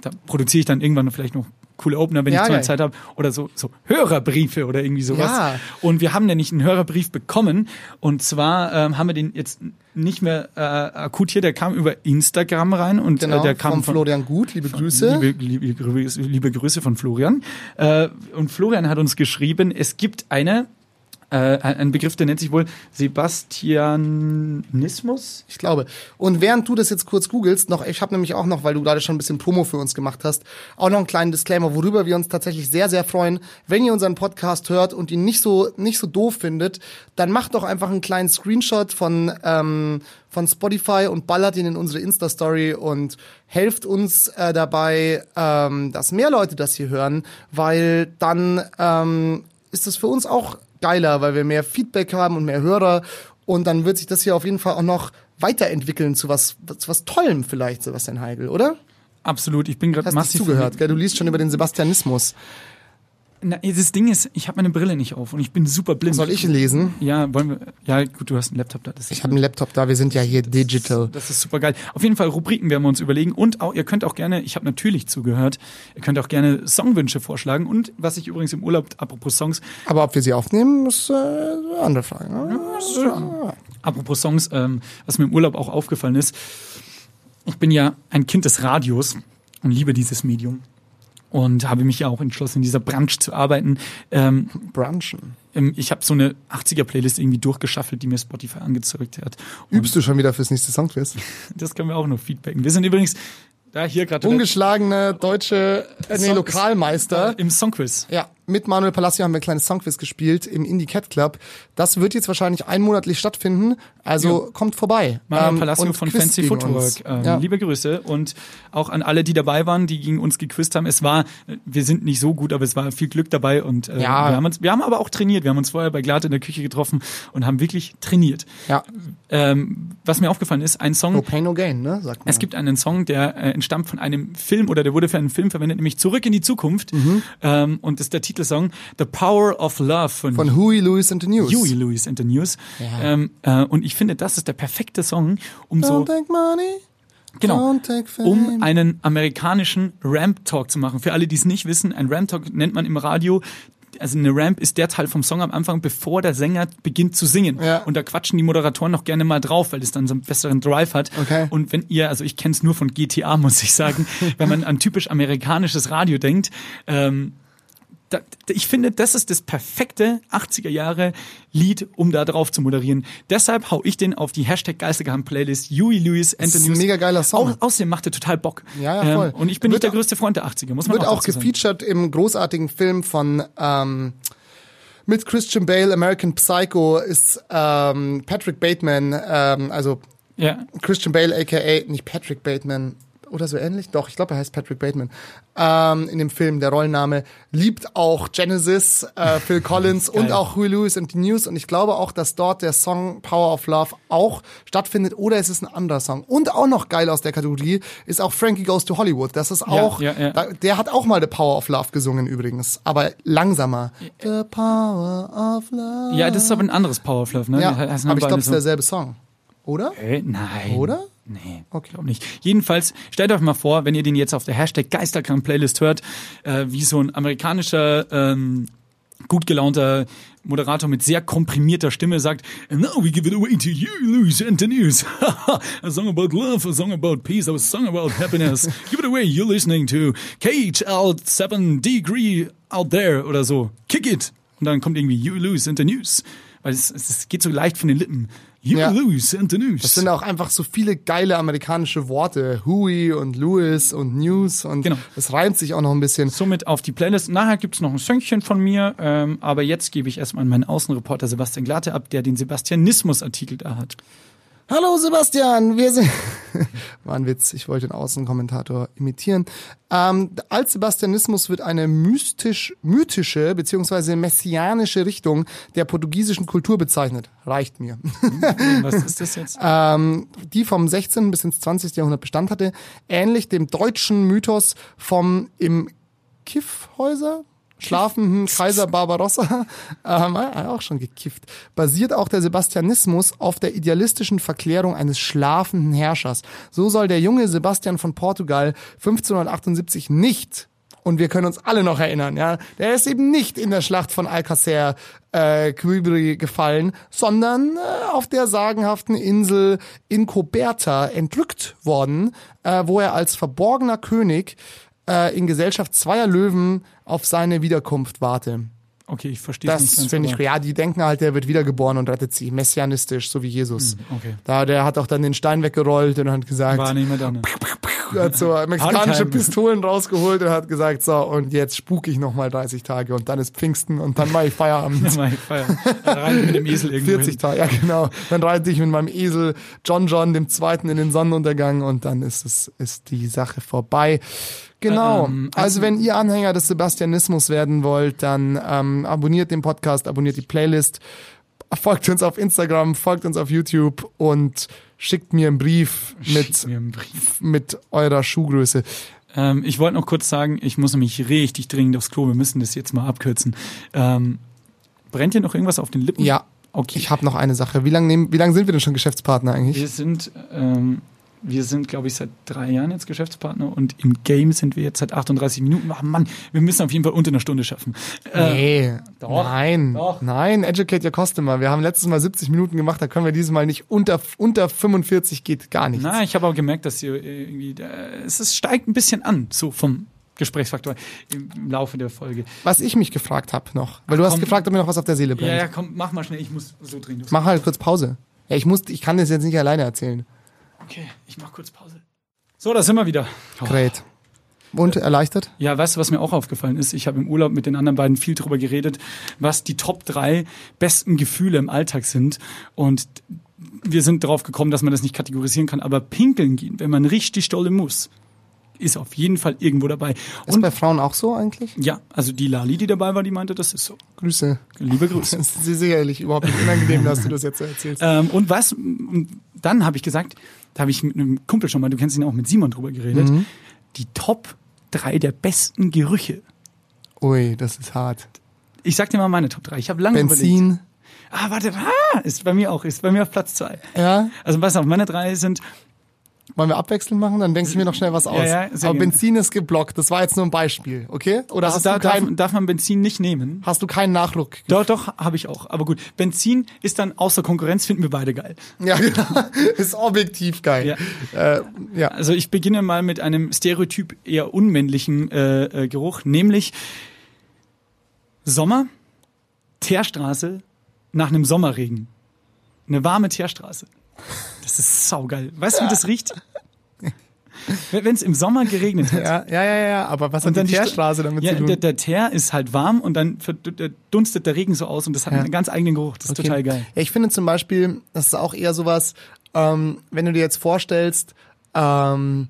da produziere ich dann irgendwann vielleicht noch coole Opener, wenn Ja, ich geil. Zeit habe, oder so, so Hörerbriefe oder irgendwie sowas. Ja. Und wir haben nämlich einen Hörerbrief bekommen und zwar ähm, haben wir den jetzt nicht mehr äh, akut hier, der kam über Instagram rein und Genau, äh, der kam vom von, Florian Gut, liebe Grüße. Liebe, liebe, Grüße- liebe Grüße von Florian. Äh, und Florian hat uns geschrieben, es gibt eine, äh, ein Begriff, der nennt sich wohl Sebastianismus. Ich glaube. Und während du das jetzt kurz googelst, noch, ich habe nämlich auch noch, weil du gerade schon ein bisschen Promo für uns gemacht hast, auch noch einen kleinen Disclaimer, worüber wir uns tatsächlich sehr, sehr freuen. Wenn ihr unseren Podcast hört und ihn nicht so, nicht so doof findet, dann macht doch einfach einen kleinen Screenshot von, ähm, von Spotify und ballert ihn in unsere Insta-Story und helft uns äh, dabei, ähm, dass mehr Leute das hier hören, weil dann ähm, ist es für uns auch geiler, weil wir mehr Feedback haben und mehr Hörer und dann wird sich das hier auf jeden Fall auch noch weiterentwickeln zu was, zu was Tollem vielleicht, Sebastian Heigl, oder? Absolut, ich bin gerade Hast massiv zugehört, gell? Du liest schon über den Sebastianismus. Na, das Ding ist, ich habe meine Brille nicht auf und ich bin super blind. Soll ich lesen? Ja, wollen wir. Ja, gut, du hast einen Laptop da. Das Ich habe einen Laptop da, wir sind ja hier digital. Das ist super geil. Auf jeden Fall Rubriken werden wir uns überlegen und auch ihr könnt auch gerne, ich habe natürlich zugehört, ihr könnt auch gerne Songwünsche vorschlagen und was ich übrigens im Urlaub apropos Songs, Aber ob wir sie aufnehmen, ist äh, eine andere Frage. Ne? apropos Songs, ähm, was mir im Urlaub auch aufgefallen ist, ich bin ja ein Kind des Radios und liebe dieses Medium und habe mich ja auch entschlossen, in dieser Branche zu arbeiten. Ähm, Brunchen. ähm, ich habe so eine 80er-Playlist irgendwie durchgeschaffelt, die mir Spotify angezeigt hat. Und Übst du schon wieder fürs nächste Songquiz? das können wir auch noch feedbacken. Wir sind übrigens da hier gerade Ungeschlagene deutsche, äh, nee, Song- Lokalmeister. im Songquiz. Ja, mit Manuel Palacio haben wir ein kleines Songquiz gespielt im Indie Cat Club. Das wird jetzt wahrscheinlich einmonatlich stattfinden, also kommt vorbei. Manuel Ähm, Palacio von Fancy Footwork. Ähm, ja. Liebe Grüße und auch an alle, die dabei waren, die gegen uns gequizt haben. Es war, wir sind nicht so gut, aber es war viel Glück dabei und äh, Ja. wir, haben uns, wir haben aber auch trainiert. Wir haben uns vorher bei Glad in der Küche getroffen und haben wirklich trainiert. ja. Ähm, was mir aufgefallen ist, ein Song, No pain, no gain, ne? Sagt man. es gibt einen Song, der äh, entstammt von einem Film oder der wurde für einen Film verwendet, nämlich Zurück in die Zukunft. Ähm, und das ist der Titelsong The Power of Love von, von Huey Lewis and the News. Huey Lewis and the News. Ähm, äh, und ich finde, das ist der perfekte Song, um so Don't take money. Genau. Um einen amerikanischen Ramp Talk zu machen. Für alle, die es nicht wissen, ein Ramp Talk nennt man im Radio. Also eine Ramp ist der Teil vom Song am Anfang, bevor der Sänger beginnt zu singen. Ja. Und da quatschen die Moderatoren noch gerne mal drauf, weil es dann so einen besseren Drive hat. Okay. Und wenn ihr, also ich kenne es nur von GTA, muss ich sagen, wenn man an typisch amerikanisches Radio denkt, ähm, da, ich finde, das ist das perfekte 80er Jahre Lied, um da drauf zu moderieren. Deshalb hau ich den auf die Hashtag Geistergeheim Playlist. Huey Lewis and Das the ist ein News. mega geiler Song. Au, außerdem macht er total Bock. Ja, ja, voll. Ähm, und ich bin Wird nicht der größte Freund der 80er, muss man Wird auch, auch sagen. gefeatured im großartigen Film von ähm, mit Christian Bale, American Psycho, ist ähm, Patrick Bateman, ähm, also Ja. Christian Bale, aka nicht Patrick Bateman oder so ähnlich. Doch, ich glaube, er heißt Patrick Bateman. Ähm, in dem Film, der Rollenname, liebt auch Genesis, äh, Phil Collins und auch Huey Lewis and the News. Und ich glaube auch, dass dort der Song Power of Love auch stattfindet oder es ist ein anderer Song. Und auch noch geil aus der Kategorie ist auch Frankie Goes to Hollywood. Das ist auch, ja, ja. Da, der hat auch mal The Power of Love gesungen übrigens, aber langsamer. The Power of Love. Ja, das ist aber ein anderes Power of Love, ne? Ja, aber ich glaube, es ist derselbe Song. Oder? Äh, nein. Oder? Nee, Okay. glaub nicht. Jedenfalls, stellt euch mal vor, wenn ihr den jetzt auf der Hashtag Geisterkrank-Playlist hört, äh, wie so ein amerikanischer, ähm, gut gelaunter Moderator mit sehr komprimierter Stimme sagt, And now we give it away to you, Louis Antonius. a song about love, a song about peace, a song about happiness. give it away, you're listening to KHL7 Degree out there oder so. Kick it. Und dann kommt irgendwie You Louis Antonius. Weil es, es, es geht so leicht von den Lippen. You Ja. Louis Antonius. Das sind auch einfach so viele geile amerikanische Worte. Huey und Louis und News und Genau. das reimt sich auch noch ein bisschen. somit auf die Playlist. Nachher gibt's noch ein Söngchen von mir, ähm, aber jetzt gebe ich erstmal an meinen Außenreporter Sebastian Glatte ab, der den Sebastianismus-Artikel da hat. Hallo Sebastian, wir sind. War ein Witz, ich wollte den Außenkommentator imitieren. Ähm, als Sebastianismus wird eine mystisch, mythische bzw. messianische Richtung der portugiesischen Kultur bezeichnet. Reicht mir. Was ist das jetzt? ähm, die vom 16. bis ins 20. Jahrhundert Bestand hatte, ähnlich dem deutschen Mythos vom im Kiffhäuser schlafenden Kaiser Barbarossa, ähm, äh, auch schon gekifft, basiert auch der Sebastianismus auf der idealistischen Verklärung eines schlafenden Herrschers. So soll der junge Sebastian von Portugal 1578 nicht und wir können uns alle noch erinnern, ja, der ist eben nicht in der Schlacht von Alcacer äh, Quibri gefallen, sondern äh, auf der sagenhaften Insel Incoberta entrückt worden, äh, wo er als verborgener König äh, in Gesellschaft zweier Löwen auf seine Wiederkunft warte. Okay, ich verstehe es nicht Das finde ich, ja, die denken halt, der wird wiedergeboren und rettet sie, messianistisch, so wie Jesus. Okay. Da, der hat auch dann den Stein weggerollt und hat gesagt, War nicht mehr da. Ne? Hat so mexikanische. Pistolen rausgeholt und hat gesagt, so, und jetzt spuke ich nochmal 30 Tage und dann ist Pfingsten und dann mache ich Feierabend. Mal Feier. Dann rein mit dem Esel irgendwo 40 hin. Tage, ja genau. Dann reite ich mit meinem Esel John John dem Zweiten in den Sonnenuntergang und dann ist es ist die Sache vorbei. Genau. Ähm, also wenn ihr Anhänger des Sebastianismus werden wollt, dann ähm, abonniert den Podcast, abonniert die Playlist, folgt uns auf Instagram, folgt uns auf YouTube und schickt mir einen Brief mit einen Brief. mit eurer Schuhgröße. Ähm, ich wollte noch kurz sagen, ich muss nämlich richtig dringend aufs Klo. Wir müssen das jetzt mal abkürzen. Ähm, brennt dir noch irgendwas auf den Lippen? Ja, Okay. ich habe noch eine Sache. Wie lange wie lang sind wir denn schon Geschäftspartner eigentlich? Wir sind, ähm, wir sind, glaube ich, seit drei Jahren jetzt Geschäftspartner und im Game sind wir jetzt seit 38 Minuten. Ach Mann, wir müssen auf jeden Fall unter einer Stunde schaffen. Äh, Nee, doch, nein, doch. nein, educate your customer. Wir haben letztes Mal 70 Minuten gemacht, da können wir dieses Mal nicht unter, unter 45 geht gar nichts. na, ich habe auch gemerkt, dass hier irgendwie, äh, es ist, steigt ein bisschen an, so vom Gesprächsfaktor im, Laufe der Folge. Was ich mich gefragt habe noch, weil du hast komm. gefragt, ob mir noch was auf der Seele brennt. Ja, ja, komm, mach mal schnell, ich muss so dringend. Mach halt kurz Pause. Ja, ich muss, ich kann das jetzt nicht alleine erzählen. Okay, ich mach kurz Pause. So, da sind wir wieder. Oh. Great. Und erleichtert? Ja, weißt du, was mir auch aufgefallen ist? Ich habe im Urlaub mit den anderen beiden viel drüber geredet, was die Top drei besten Gefühle im Alltag sind. Und wir sind drauf gekommen, dass man das nicht kategorisieren kann. Aber pinkeln gehen, wenn man richtig dolle muss, ist auf jeden Fall irgendwo dabei. Ist Und bei Frauen auch so eigentlich? ja, also die Lali, die dabei war, die meinte, das ist so. Grüße. Liebe Grüße. Das ist sicherlich überhaupt nicht unangenehm, dass du das jetzt so erzählst. Ähm, und was, und dann habe ich gesagt, da habe ich mit einem Kumpel schon mal, du kennst ihn auch mit Simon drüber geredet, Mhm. die Top drei der besten Gerüche. Ui, das ist hart. Ich sag dir mal meine Top drei. Ich habe lange überlegt. Benzin. Ah, warte, ah, ist bei mir auch, ist bei mir auf Platz zwei. Ja, Also pass auf, meine drei sind, wollen wir abwechselnd machen? Dann denke ich mir noch schnell was aus. ja, sehr Aber. Benzin ist geblockt. Das war jetzt nur ein Beispiel, okay? Oder also hast, da du darf, kein, darf man Benzin nicht nehmen. hast du keinen Nachdruck? Doch, doch, habe ich auch. Aber gut, Benzin ist dann außer Konkurrenz, finden wir beide geil. Ja, genau. Ist objektiv geil. Ja. Äh, ja. Also ich beginne mal mit einem Stereotyp eher unmännlichen äh, äh, Geruch, nämlich Sommer, Teerstraße nach einem Sommerregen. Eine warme Teerstraße. Das ist saugeil. Weißt du, wie das riecht? Wenn es im Sommer geregnet hat. Ja, ja, ja, ja, aber was hat die die Teerstraße damit ja, zu tun? Der, der Teer ist halt warm und dann verdunstet der Regen so aus und das hat Ja. einen ganz eigenen Geruch. Das ist total geil. Ja, ich finde zum Beispiel, das ist auch eher sowas, ähm, wenn du dir jetzt vorstellst, ähm,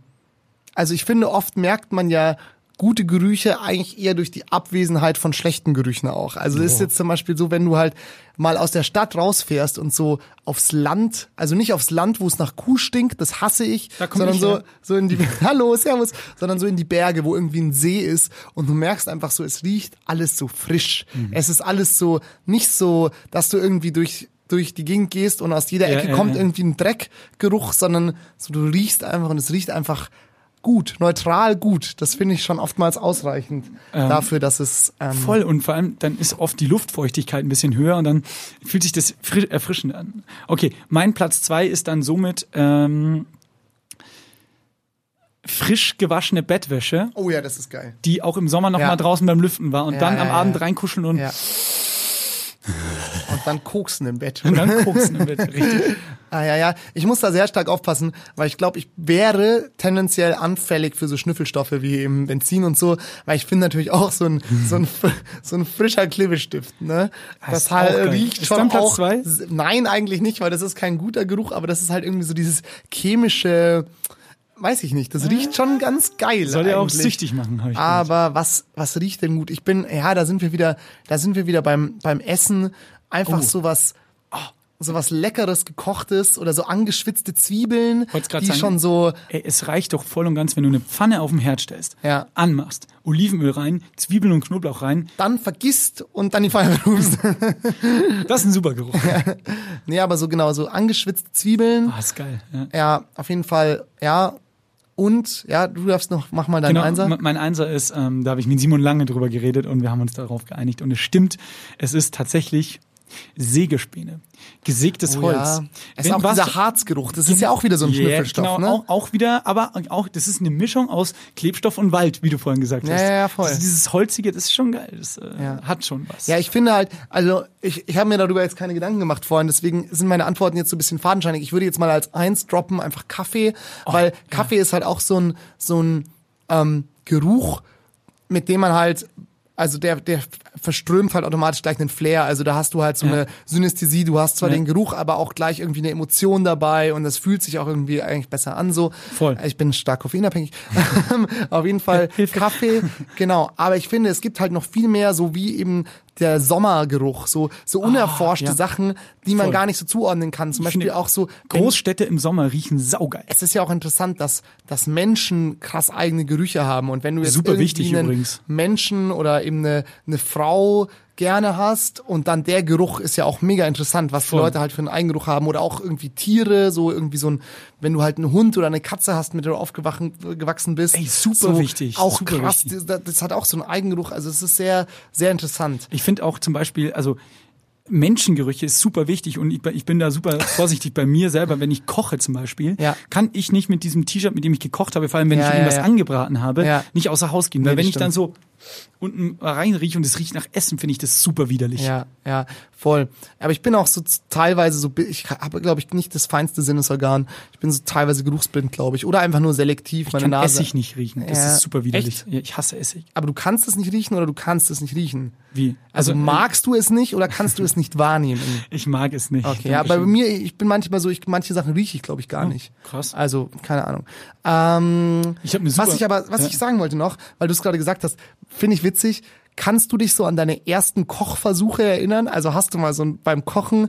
also ich finde, oft merkt man ja gute Gerüche eigentlich eher durch die Abwesenheit von schlechten Gerüchen auch. Also es ist jetzt zum Beispiel so, wenn du halt mal aus der Stadt rausfährst und so aufs Land, also nicht aufs Land, wo es nach Kuh stinkt, das hasse ich, Da sondern ich so, so in die, hallo, servus, sondern so in die Berge, wo irgendwie ein See ist und du merkst einfach so, es riecht alles so frisch. Mhm. Es ist alles so, nicht so, dass du irgendwie durch durch die Gegend gehst und aus jeder Ja, Ecke ja, kommt ja. irgendwie ein Dreckgeruch, sondern so du riechst einfach und es riecht einfach gut, neutral gut. Das finde ich schon oftmals ausreichend dafür, dass es ähm, Voll und vor allem dann ist oft die Luftfeuchtigkeit ein bisschen höher und dann fühlt sich das fri- erfrischend an. Okay, mein Platz zwei ist dann somit ähm, frisch gewaschene Bettwäsche, Oh ja, das ist geil. die auch im Sommer noch Ja. mal draußen beim Lüften war und Ja, dann ja, am. Abend reinkuscheln. Und dann koksen im Bett. und dann koksen im Bett. Richtig. Ah, ja, ja. Ich muss da sehr stark aufpassen, weil ich glaube, ich wäre tendenziell anfällig für so Schnüffelstoffe wie im Benzin und so, weil ich finde natürlich auch so ein, so ein, so ein frischer Klebestift, ne? Das, ist halt riecht Ist schon dein Platz auch. zwei? Nein, eigentlich nicht, weil das ist kein guter Geruch, aber das ist halt irgendwie so dieses chemische, weiß ich nicht, das riecht schon ganz geil. Soll ja auch süchtig machen, habe ich gehört. Aber was, was riecht denn gut? Ich bin, ja, da sind wir wieder, da sind wir wieder beim, beim Essen. Einfach Oh. sowas, oh, sowas Leckeres, gekochtes oder so angeschwitzte Zwiebeln, die sagen. schon so, Ey, es reicht doch voll und ganz, wenn du eine Pfanne auf dem Herd stellst, Ja. anmachst, Olivenöl rein, Zwiebeln und Knoblauch rein. dann vergisst und dann die Feuerwehr rufst. Das ist ein super Geruch. nee, aber so genau, so angeschwitzte Zwiebeln. Ah, ist geil. Ja. Ja, auf jeden Fall, ja. Und, ja, du darfst noch, mach mal deinen Genau, Einser. me- mein Einser ist, ähm, da habe ich mit Simon lange drüber geredet und wir haben uns darauf geeinigt. Und es stimmt, es ist tatsächlich Sägespäne. Gesägtes Oh Holz. ja. Es ist Wenn- auch was- dieser Harzgeruch. Das ist ja auch wieder so ein Ja, Schnüffelstoff, genau, ne? Auch, auch wieder, aber auch, das ist eine Mischung aus Klebstoff und Wald, wie du vorhin gesagt Ja, hast. ja, ja, voll. Das, dieses Holzige, das ist schon geil. Das äh, Ja. hat schon was. Ja, ich finde halt, also ich, ich habe mir darüber jetzt keine Gedanken gemacht vorhin, deswegen sind meine Antworten jetzt so ein bisschen fadenscheinig. Ich würde jetzt mal als eins droppen, einfach Kaffee, Oh, weil Kaffee ist halt auch so ein, so ein ähm, Geruch, mit dem man halt, also der, der verströmt halt automatisch gleich einen Flair. Also da hast du halt so Ja. eine Synästhesie, du hast zwar Ja. den Geruch, aber auch gleich irgendwie eine Emotion dabei und das fühlt sich auch irgendwie eigentlich besser an so. Voll. Ich bin stark koffeinabhängig. Auf jeden Fall. Kaffee, genau. Aber ich finde, es gibt halt noch viel mehr, so wie eben der Sommergeruch, so, so unerforschte Ah, ja. Sachen, die man Voll. gar nicht so zuordnen kann. Zum Beispiel auch so Großstädte im Sommer riechen saugeil. es ist ja auch interessant, dass, dass Menschen krass eigene Gerüche haben. Und wenn du jetzt Super irgendwie einen übrigens. Menschen oder eben eine, eine Frau gerne hast und dann der Geruch ist ja auch mega interessant, was die Voll. Leute halt für einen Eigengeruch haben oder auch irgendwie Tiere, so irgendwie so ein, wenn du halt einen Hund oder eine Katze hast, mit der du aufgewachsen gewachsen bist. Ey, super so, wichtig, Auch super krass, wichtig. das, das hat auch so einen Eigengeruch, also es ist sehr, sehr interessant. Ich finde auch zum Beispiel, also Menschengerüche ist super wichtig und ich, ich bin da super vorsichtig bei mir selber, wenn ich koche zum Beispiel, Ja. kann ich nicht mit diesem T-Shirt, mit dem ich gekocht habe, vor allem wenn Ja, ich ja, irgendwas angebraten habe, nicht außer Haus gehen. Weil Nee, wenn ich dann stimmt. so unten rein rieche und es riecht nach Essen, finde ich das super widerlich. Ja, ja, voll. Aber ich bin auch so teilweise so, ich habe, glaube ich, nicht das feinste Sinnesorgan. Ich bin so teilweise geruchsblind, glaube ich. Oder einfach nur selektiv, meine Ich kann Nase. Essig nicht riechen. Das Ja. ist super widerlich. Ja, ich hasse Essig. Aber du kannst es nicht riechen oder du kannst es nicht riechen. Wie? Also, äh, magst du es nicht oder kannst du es nicht wahrnehmen? Ich mag es nicht. Okay, ja, bei mir, ich bin manchmal so, ich, manche Sachen rieche ich, glaube ich, gar Oh, nicht. krass. Also, keine Ahnung. Ähm, Ich hab eine super- was ich aber, was Ja. ich sagen wollte noch, weil du es gerade gesagt hast, finde ich witzig. Kannst du dich so an deine ersten Kochversuche erinnern? Also hast du mal so beim Kochen,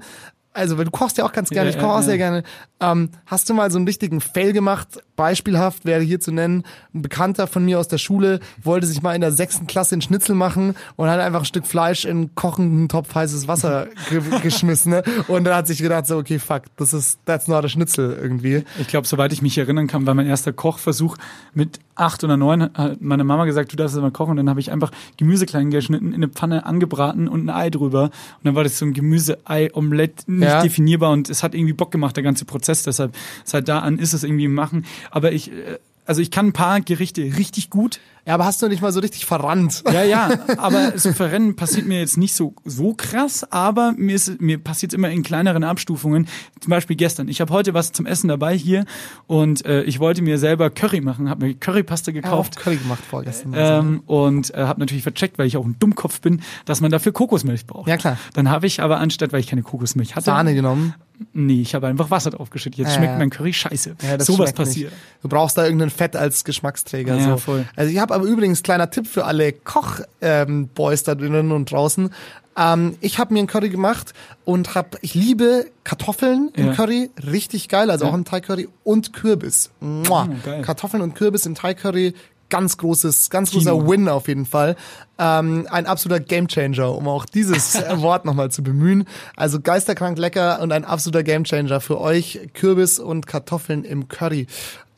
also weil du kochst ja auch ganz gerne, Ja, ich koche auch sehr gerne. Ähm, hast du mal so einen richtigen Fail gemacht? Beispielhaft wäre hier zu nennen, ein Bekannter von mir aus der Schule wollte sich mal in der sechsten Klasse einen Schnitzel machen und hat einfach ein Stück Fleisch in kochenden Topf heißes Wasser ge geschmissen. Ne? Und dann hat sich gedacht so, okay, fuck, das ist, that's not a Schnitzel irgendwie. Ich glaube, soweit ich mich erinnern kann, war mein erster Kochversuch mit acht oder neun, hat meine Mama gesagt, du darfst jetzt mal kochen. Und dann habe ich einfach Gemüse klein geschnitten, in eine Pfanne angebraten und ein Ei drüber. Und dann war das so ein Gemüse-Ei-Omelett, Ja. definierbar. Und es hat irgendwie Bock gemacht, der ganze Prozess. Deshalb, seit da an ist es irgendwie Machen. Aber ich, äh, also ich kann ein paar Gerichte richtig gut, Ja, aber hast du nicht mal so richtig verrannt? Ja, ja, aber so Verrennen passiert mir jetzt nicht so so krass, aber mir ist mir passiert immer in kleineren Abstufungen. Zum Beispiel gestern. Ich habe heute was zum Essen dabei hier und äh, ich wollte mir selber Curry machen, habe mir Currypaste gekauft. Curry gemacht vorgestern. Ähm, und äh, habe natürlich vercheckt, weil ich auch ein Dummkopf bin, dass man dafür Kokosmilch braucht. Ja, klar. Dann habe ich aber anstatt, weil ich keine Kokosmilch hatte, Sahne genommen. nee, ich habe einfach Wasser draufgeschüttet. Jetzt Ja, schmeckt ja. mein Curry scheiße. Ja, das Sowas passiert. Du brauchst da irgendein Fett als Geschmacksträger. Ja, so. voll. Also ich habe aber übrigens kleiner Tipp für alle Koch-Boys ähm, da drinnen und draußen. Ähm, ich habe mir einen Curry gemacht und habe, ich liebe Kartoffeln im Ja. Curry, richtig geil, also Ja. auch im Thai Curry und Kürbis. Mua. Oh. Kartoffeln und Kürbis im Thai Curry, ganz großes, ganz Kino. großer Win auf jeden Fall. Ähm, ein absoluter Gamechanger, um auch dieses Wort nochmal zu bemühen. Also geisterkrank lecker und ein absoluter Gamechanger für euch. Kürbis und Kartoffeln im Curry.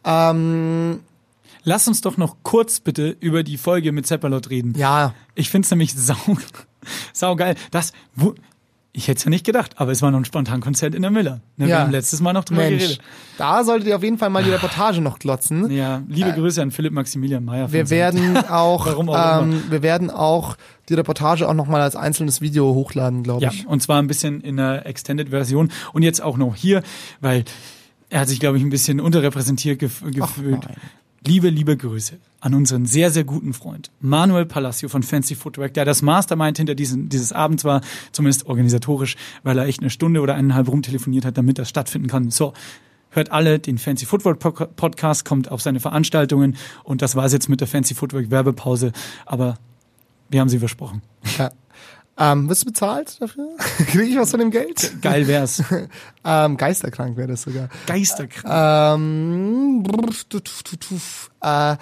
Ähm, Lass uns doch noch kurz bitte über die Folge mit Zeppalot reden. ja, Ich find's nämlich sau, sau geil. Das, wo, ich hätte es ja nicht gedacht, aber es war noch ein Spontankonzert in der Miller. Ne, Wir Ja. haben letztes Mal noch drüber Mensch, geredet. da solltet ihr auf jeden Fall mal die Reportage noch glotzen. Ja, liebe Grüße an Philipp Maximilian Meyer. Wir werden auch, Warum auch ähm, wir werden auch die Reportage auch noch mal als einzelnes Video hochladen, glaube Ja, ich. und zwar ein bisschen in der Extended-Version und jetzt auch noch hier, weil er hat sich, glaube ich, ein bisschen unterrepräsentiert gef gefühlt. Liebe, liebe Grüße an unseren sehr, sehr guten Freund Manuel Palacio von Fancy Footwork, der das Mastermind hinter diesen, dieses Abends war, zumindest organisatorisch, weil er echt eine Stunde oder eineinhalb rumtelefoniert hat, damit das stattfinden kann. So, hört alle den Fancy Footwork Podcast, kommt auf seine Veranstaltungen und das war's jetzt mit der Fancy Footwork Werbepause, aber wir haben sie versprochen. Ja. Ähm, wirst du bezahlt dafür? Kriege ich was von dem Geld? Geil wär's. Ähm, geisterkrank wäre das sogar. Geisterkrank. Ähm, äh,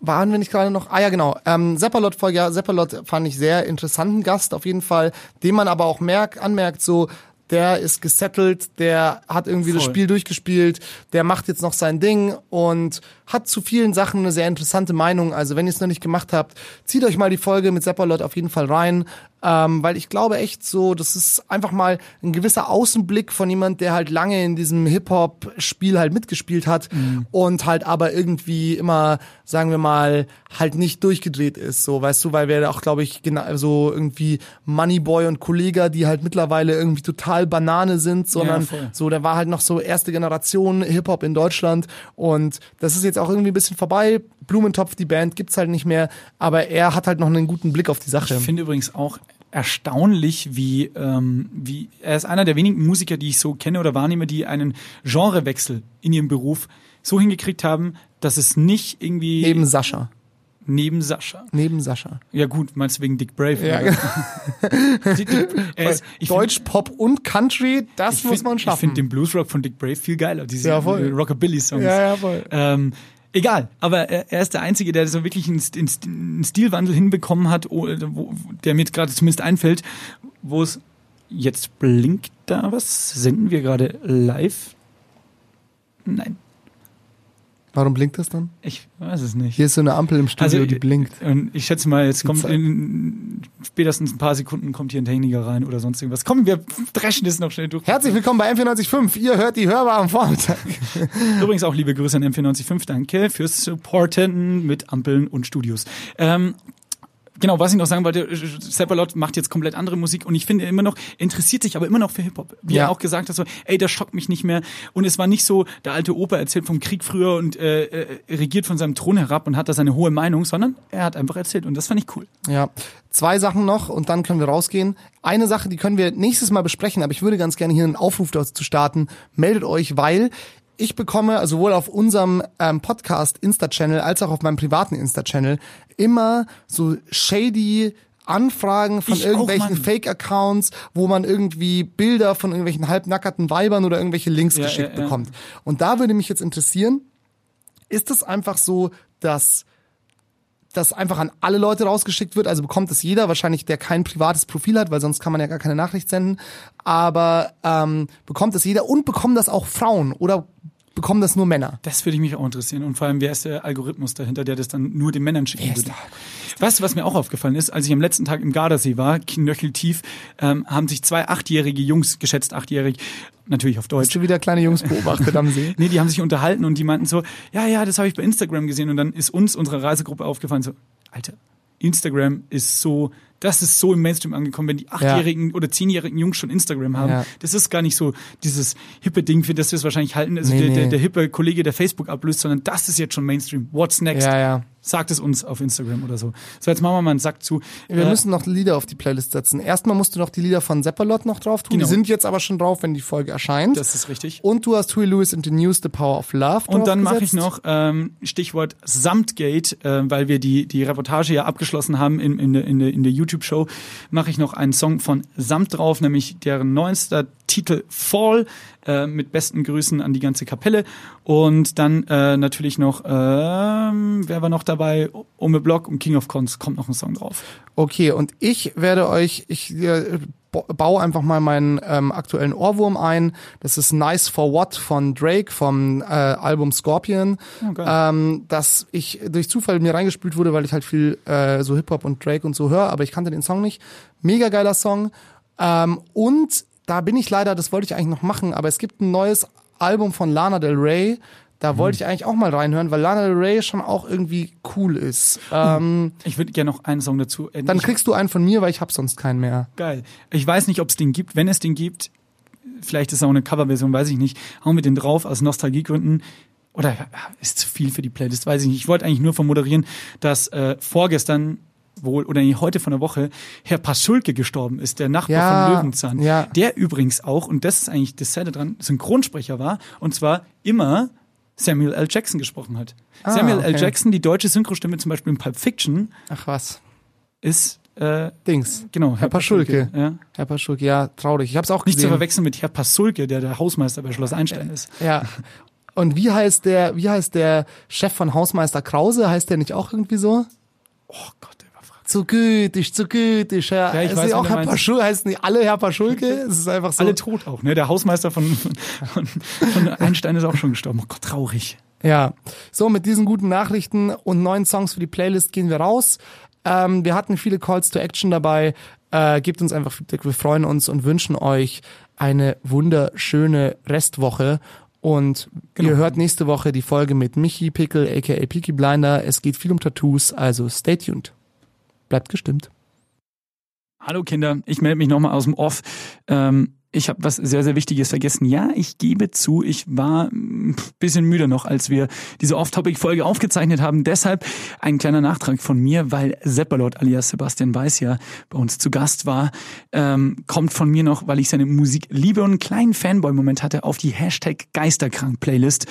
waren wir nicht gerade noch? Ah ja, genau. Ähm, Seppalot Folge, ja, Seppalot fand ich sehr interessanten Gast auf jeden Fall, den man aber auch merkt, anmerkt, so der ist gesettelt, der hat irgendwie das Voll. Spiel durchgespielt, der macht jetzt noch sein Ding und hat zu vielen Sachen eine sehr interessante Meinung. Also wenn ihr es noch nicht gemacht habt, zieht euch mal die Folge mit Seppalot auf jeden Fall rein, ähm, weil ich glaube echt so, das ist einfach mal ein gewisser Außenblick von jemand, der halt lange in diesem Hip-Hop-Spiel halt mitgespielt hat und halt aber irgendwie immer, sagen wir mal, halt nicht durchgedreht ist, so, weißt du, weil wir auch, glaube ich, genau so irgendwie Moneyboy und Kollega, die halt mittlerweile irgendwie total Banane sind, sondern voll. so, der war halt noch so erste Generation Hip-Hop in Deutschland und das ist jetzt auch irgendwie ein bisschen vorbei. Blumentopf, die Band, gibt's halt nicht mehr, aber er hat halt noch einen guten Blick auf die Sache. Ich finde übrigens auch erstaunlich, wie, ähm, wie er ist einer der wenigen Musiker, die ich so kenne oder wahrnehme, die einen Genrewechsel in ihrem Beruf so hingekriegt haben, dass es nicht irgendwie Neben Sascha. neben Sascha. Neben Sascha. Ja gut, meinst du wegen Dick Brave? Ja, ist, ich find- Deutsch, Pop und Country, das ich muss find- man Ich schaffen. finde den Bluesrock von Dick Brave viel geiler, diese Ja, Rockabilly-Songs. Ja, ja, voll. Ähm, egal, aber er, ist der Einzige, der so wirklich einen, St- einen St- einen Stilwandel hinbekommen hat, der mir gerade zumindest einfällt, wo es jetzt blinkt da was? Senden wir gerade live? Nein, Warum blinkt das dann? ich weiß es nicht. Hier ist so eine Ampel im Studio, Also, die blinkt. Und ich schätze mal, jetzt kommt Zeit. in spätestens ein paar Sekunden kommt hier ein Techniker rein oder sonst irgendwas. Komm, wir dreschen das noch schnell durch. Herzlich willkommen bei M945. Ihr hört die Hörbar am Vormittag. Übrigens auch liebe Grüße an M495. Danke fürs Supporten mit Ampeln und Studios. Ähm, Genau, was ich noch sagen wollte, Seppalot macht jetzt komplett andere Musik und ich finde immer noch, interessiert sich aber immer noch für Hip-Hop. Wie Ja. er auch gesagt hat, so, ey, das schockt mich nicht mehr. Und es war nicht so, der alte Opa erzählt vom Krieg früher und äh, äh, regiert von seinem Thron herab und hat da seine hohe Meinung, sondern er hat einfach erzählt und das fand ich cool. Ja, zwei Sachen noch und dann können wir rausgehen. Eine Sache, die können wir nächstes Mal besprechen, aber ich würde ganz gerne hier einen Aufruf dazu starten. Meldet euch, weil ich bekomme sowohl auf unserem ähm, Podcast Insta-Channel als auch auf meinem privaten Insta-Channel immer so shady Anfragen von Ich irgendwelchen. Fake-Accounts, wo man irgendwie Bilder von irgendwelchen halbnackerten Weibern oder irgendwelche Links Ja, geschickt ja, ja. bekommt. Und da würde mich jetzt interessieren, ist es einfach so, dass das einfach an alle Leute rausgeschickt wird. Also bekommt es jeder, wahrscheinlich der kein privates Profil hat, weil sonst kann man ja gar keine Nachricht senden. Aber ähm, bekommt es jeder und bekommen das auch Frauen oder bekommen das nur Männer. Das würde mich auch interessieren. Und vor allem, wer ist der Algorithmus dahinter, der das dann nur den Männern schicken würde? Weißt du, was mir auch aufgefallen ist? Als ich am letzten Tag im Gardasee war, knöcheltief, ähm, haben sich zwei achtjährige Jungs, geschätzt achtjährig, natürlich auf Deutsch, Hast du wieder kleine Jungs beobachtet am See? Nee, die haben sich unterhalten und die meinten so, ja, ja, das habe ich bei Instagram gesehen und dann ist uns, unserer Reisegruppe aufgefallen, so, Alter, Instagram ist so, das ist so im Mainstream angekommen, wenn die achtjährigen oder zehnjährigen Jungs schon Instagram haben. Ja. Das ist gar nicht so dieses hippe Ding, für das wir es wahrscheinlich halten, also Nee, der, der, nee. der hippe Kollege, der Facebook ablöst, sondern das ist jetzt schon Mainstream. What's next? Ja, ja. Sagt es uns auf Instagram oder so. So, jetzt machen wir mal einen Sack zu. Wir Äh, müssen noch Lieder auf die Playlist setzen. Erstmal musst du noch die Lieder von Seppalot noch drauf tun. Genau. Die sind jetzt aber schon drauf, wenn die Folge erscheint. das ist richtig. und du hast Huey Lewis and the News, The Power of Love Und dann mache ich noch ähm, Stichwort Samtgate, äh, weil wir die die Reportage ja abgeschlossen haben in, in der in der, in der YouTube Show, mache ich noch einen Song von Samt drauf, nämlich deren neuester Titel Fall äh, mit besten Grüßen an die ganze Kapelle und dann äh, natürlich noch ähm, wer war noch dabei? Ome Block und King of Cons kommt noch ein Song drauf. Okay, und ich werde euch, ich äh, ba- baue einfach mal meinen ähm, aktuellen Ohrwurm ein. Das ist Nice for What von Drake vom äh, Album Scorpion, Oh, geil. ähm, dass ich durch Zufall mir reingespült wurde, weil ich halt viel äh, so Hip-Hop und Drake und so höre, aber ich kannte den Song nicht. Mega geiler Song. Ähm, und da bin ich leider, das wollte ich eigentlich noch machen, aber es gibt ein neues Album von Lana Del Rey. Da wollte ich eigentlich auch mal reinhören, weil Lana Del Rey schon auch irgendwie cool ist. Ähm, Ich würde gerne noch einen Song dazu. Äh, dann kriegst du einen von mir, weil ich hab sonst keinen mehr. Geil. Ich weiß nicht, ob es den gibt. Wenn es den gibt, vielleicht ist es auch eine Coverversion, weiß ich nicht. Hauen wir den drauf aus Nostalgiegründen. Oder ist zu viel für die Playlist, weiß ich nicht. Ich wollte eigentlich nur vermoderieren, dass äh, vorgestern wohl oder nee, heute von der Woche Herr Paschulke gestorben ist, der Nachbar Ja, von Löwenzahn. ja. Der übrigens auch, und das ist eigentlich das Sad dran, Synchronsprecher war, und zwar immer Samuel L. Jackson gesprochen hat. Ah, Samuel L. okay. Jackson, die deutsche Synchrostimme zum Beispiel in Pulp Fiction, Ach was. ist äh, Dings. genau Herr Paschulke. Ja. Herr Paschulke, ja, traurig. Ich hab's auch Nicht zu gesehen. verwechseln mit Herr Pasulke, der der Hausmeister bei Schloss Einstein ist. Ja. Und wie heißt der, wie heißt der Chef von Hausmeister Krause? Heißt der nicht auch irgendwie so? Oh Gott, der war frei. Zu gütig, zu gütig. Ja, ich ist weiß, auch Herr. Paschulke, heißen nicht alle Herr Paschulke? Es ist einfach so. Alle tot auch, ne? Der Hausmeister von, von, von Einstein ist auch schon gestorben. Oh Gott, traurig. Ja, so mit diesen guten Nachrichten und neuen Songs für die Playlist gehen wir raus. Ähm, wir hatten viele Calls to Action dabei. Äh, gebt uns einfach Feedback, wir freuen uns und wünschen euch eine wunderschöne Restwoche. Und Genau. ihr hört nächste Woche die Folge mit Michi Pickel, aka Peaky Blinder. Es geht viel um Tattoos, also stay tuned. Bleibt gestimmt. Hallo Kinder, ich melde mich nochmal aus dem Off. Ähm, ich habe was sehr, sehr Wichtiges vergessen. Ja, ich gebe zu, ich war ein bisschen müde noch, als wir diese Off-Topic-Folge aufgezeichnet haben. Deshalb ein kleiner Nachtrag von mir, weil Seppalot alias Sebastian Weiß ja bei uns zu Gast war, ähm, kommt von mir noch, weil ich seine Musik liebe und einen kleinen Fanboy-Moment hatte, auf die Hashtag Geisterkrank-Playlist.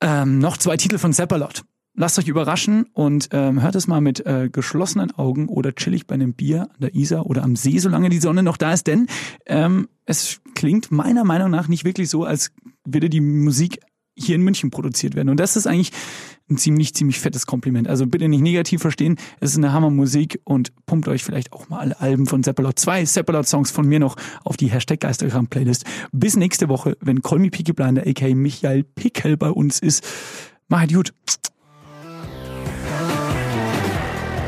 Ähm, noch zwei Titel von Seppalot. Lasst euch überraschen und ähm, hört es mal mit äh, geschlossenen Augen oder chillig bei einem Bier an der Isar oder am See, solange die Sonne noch da ist, denn ähm, es klingt meiner Meinung nach nicht wirklich so, als würde die Musik hier in München produziert werden. Und das ist eigentlich ein ziemlich, ziemlich fettes Kompliment. Also bitte nicht negativ verstehen. Es ist eine Hammermusik und pumpt euch vielleicht auch mal alle Alben von Seppalot. Zwei Seppalot-Songs von mir noch auf die Hashtag Geisterkram-Playlist. Bis nächste Woche, wenn Call Me Peaky Blinder, aka Michael Pickel bei uns ist. Macht gut.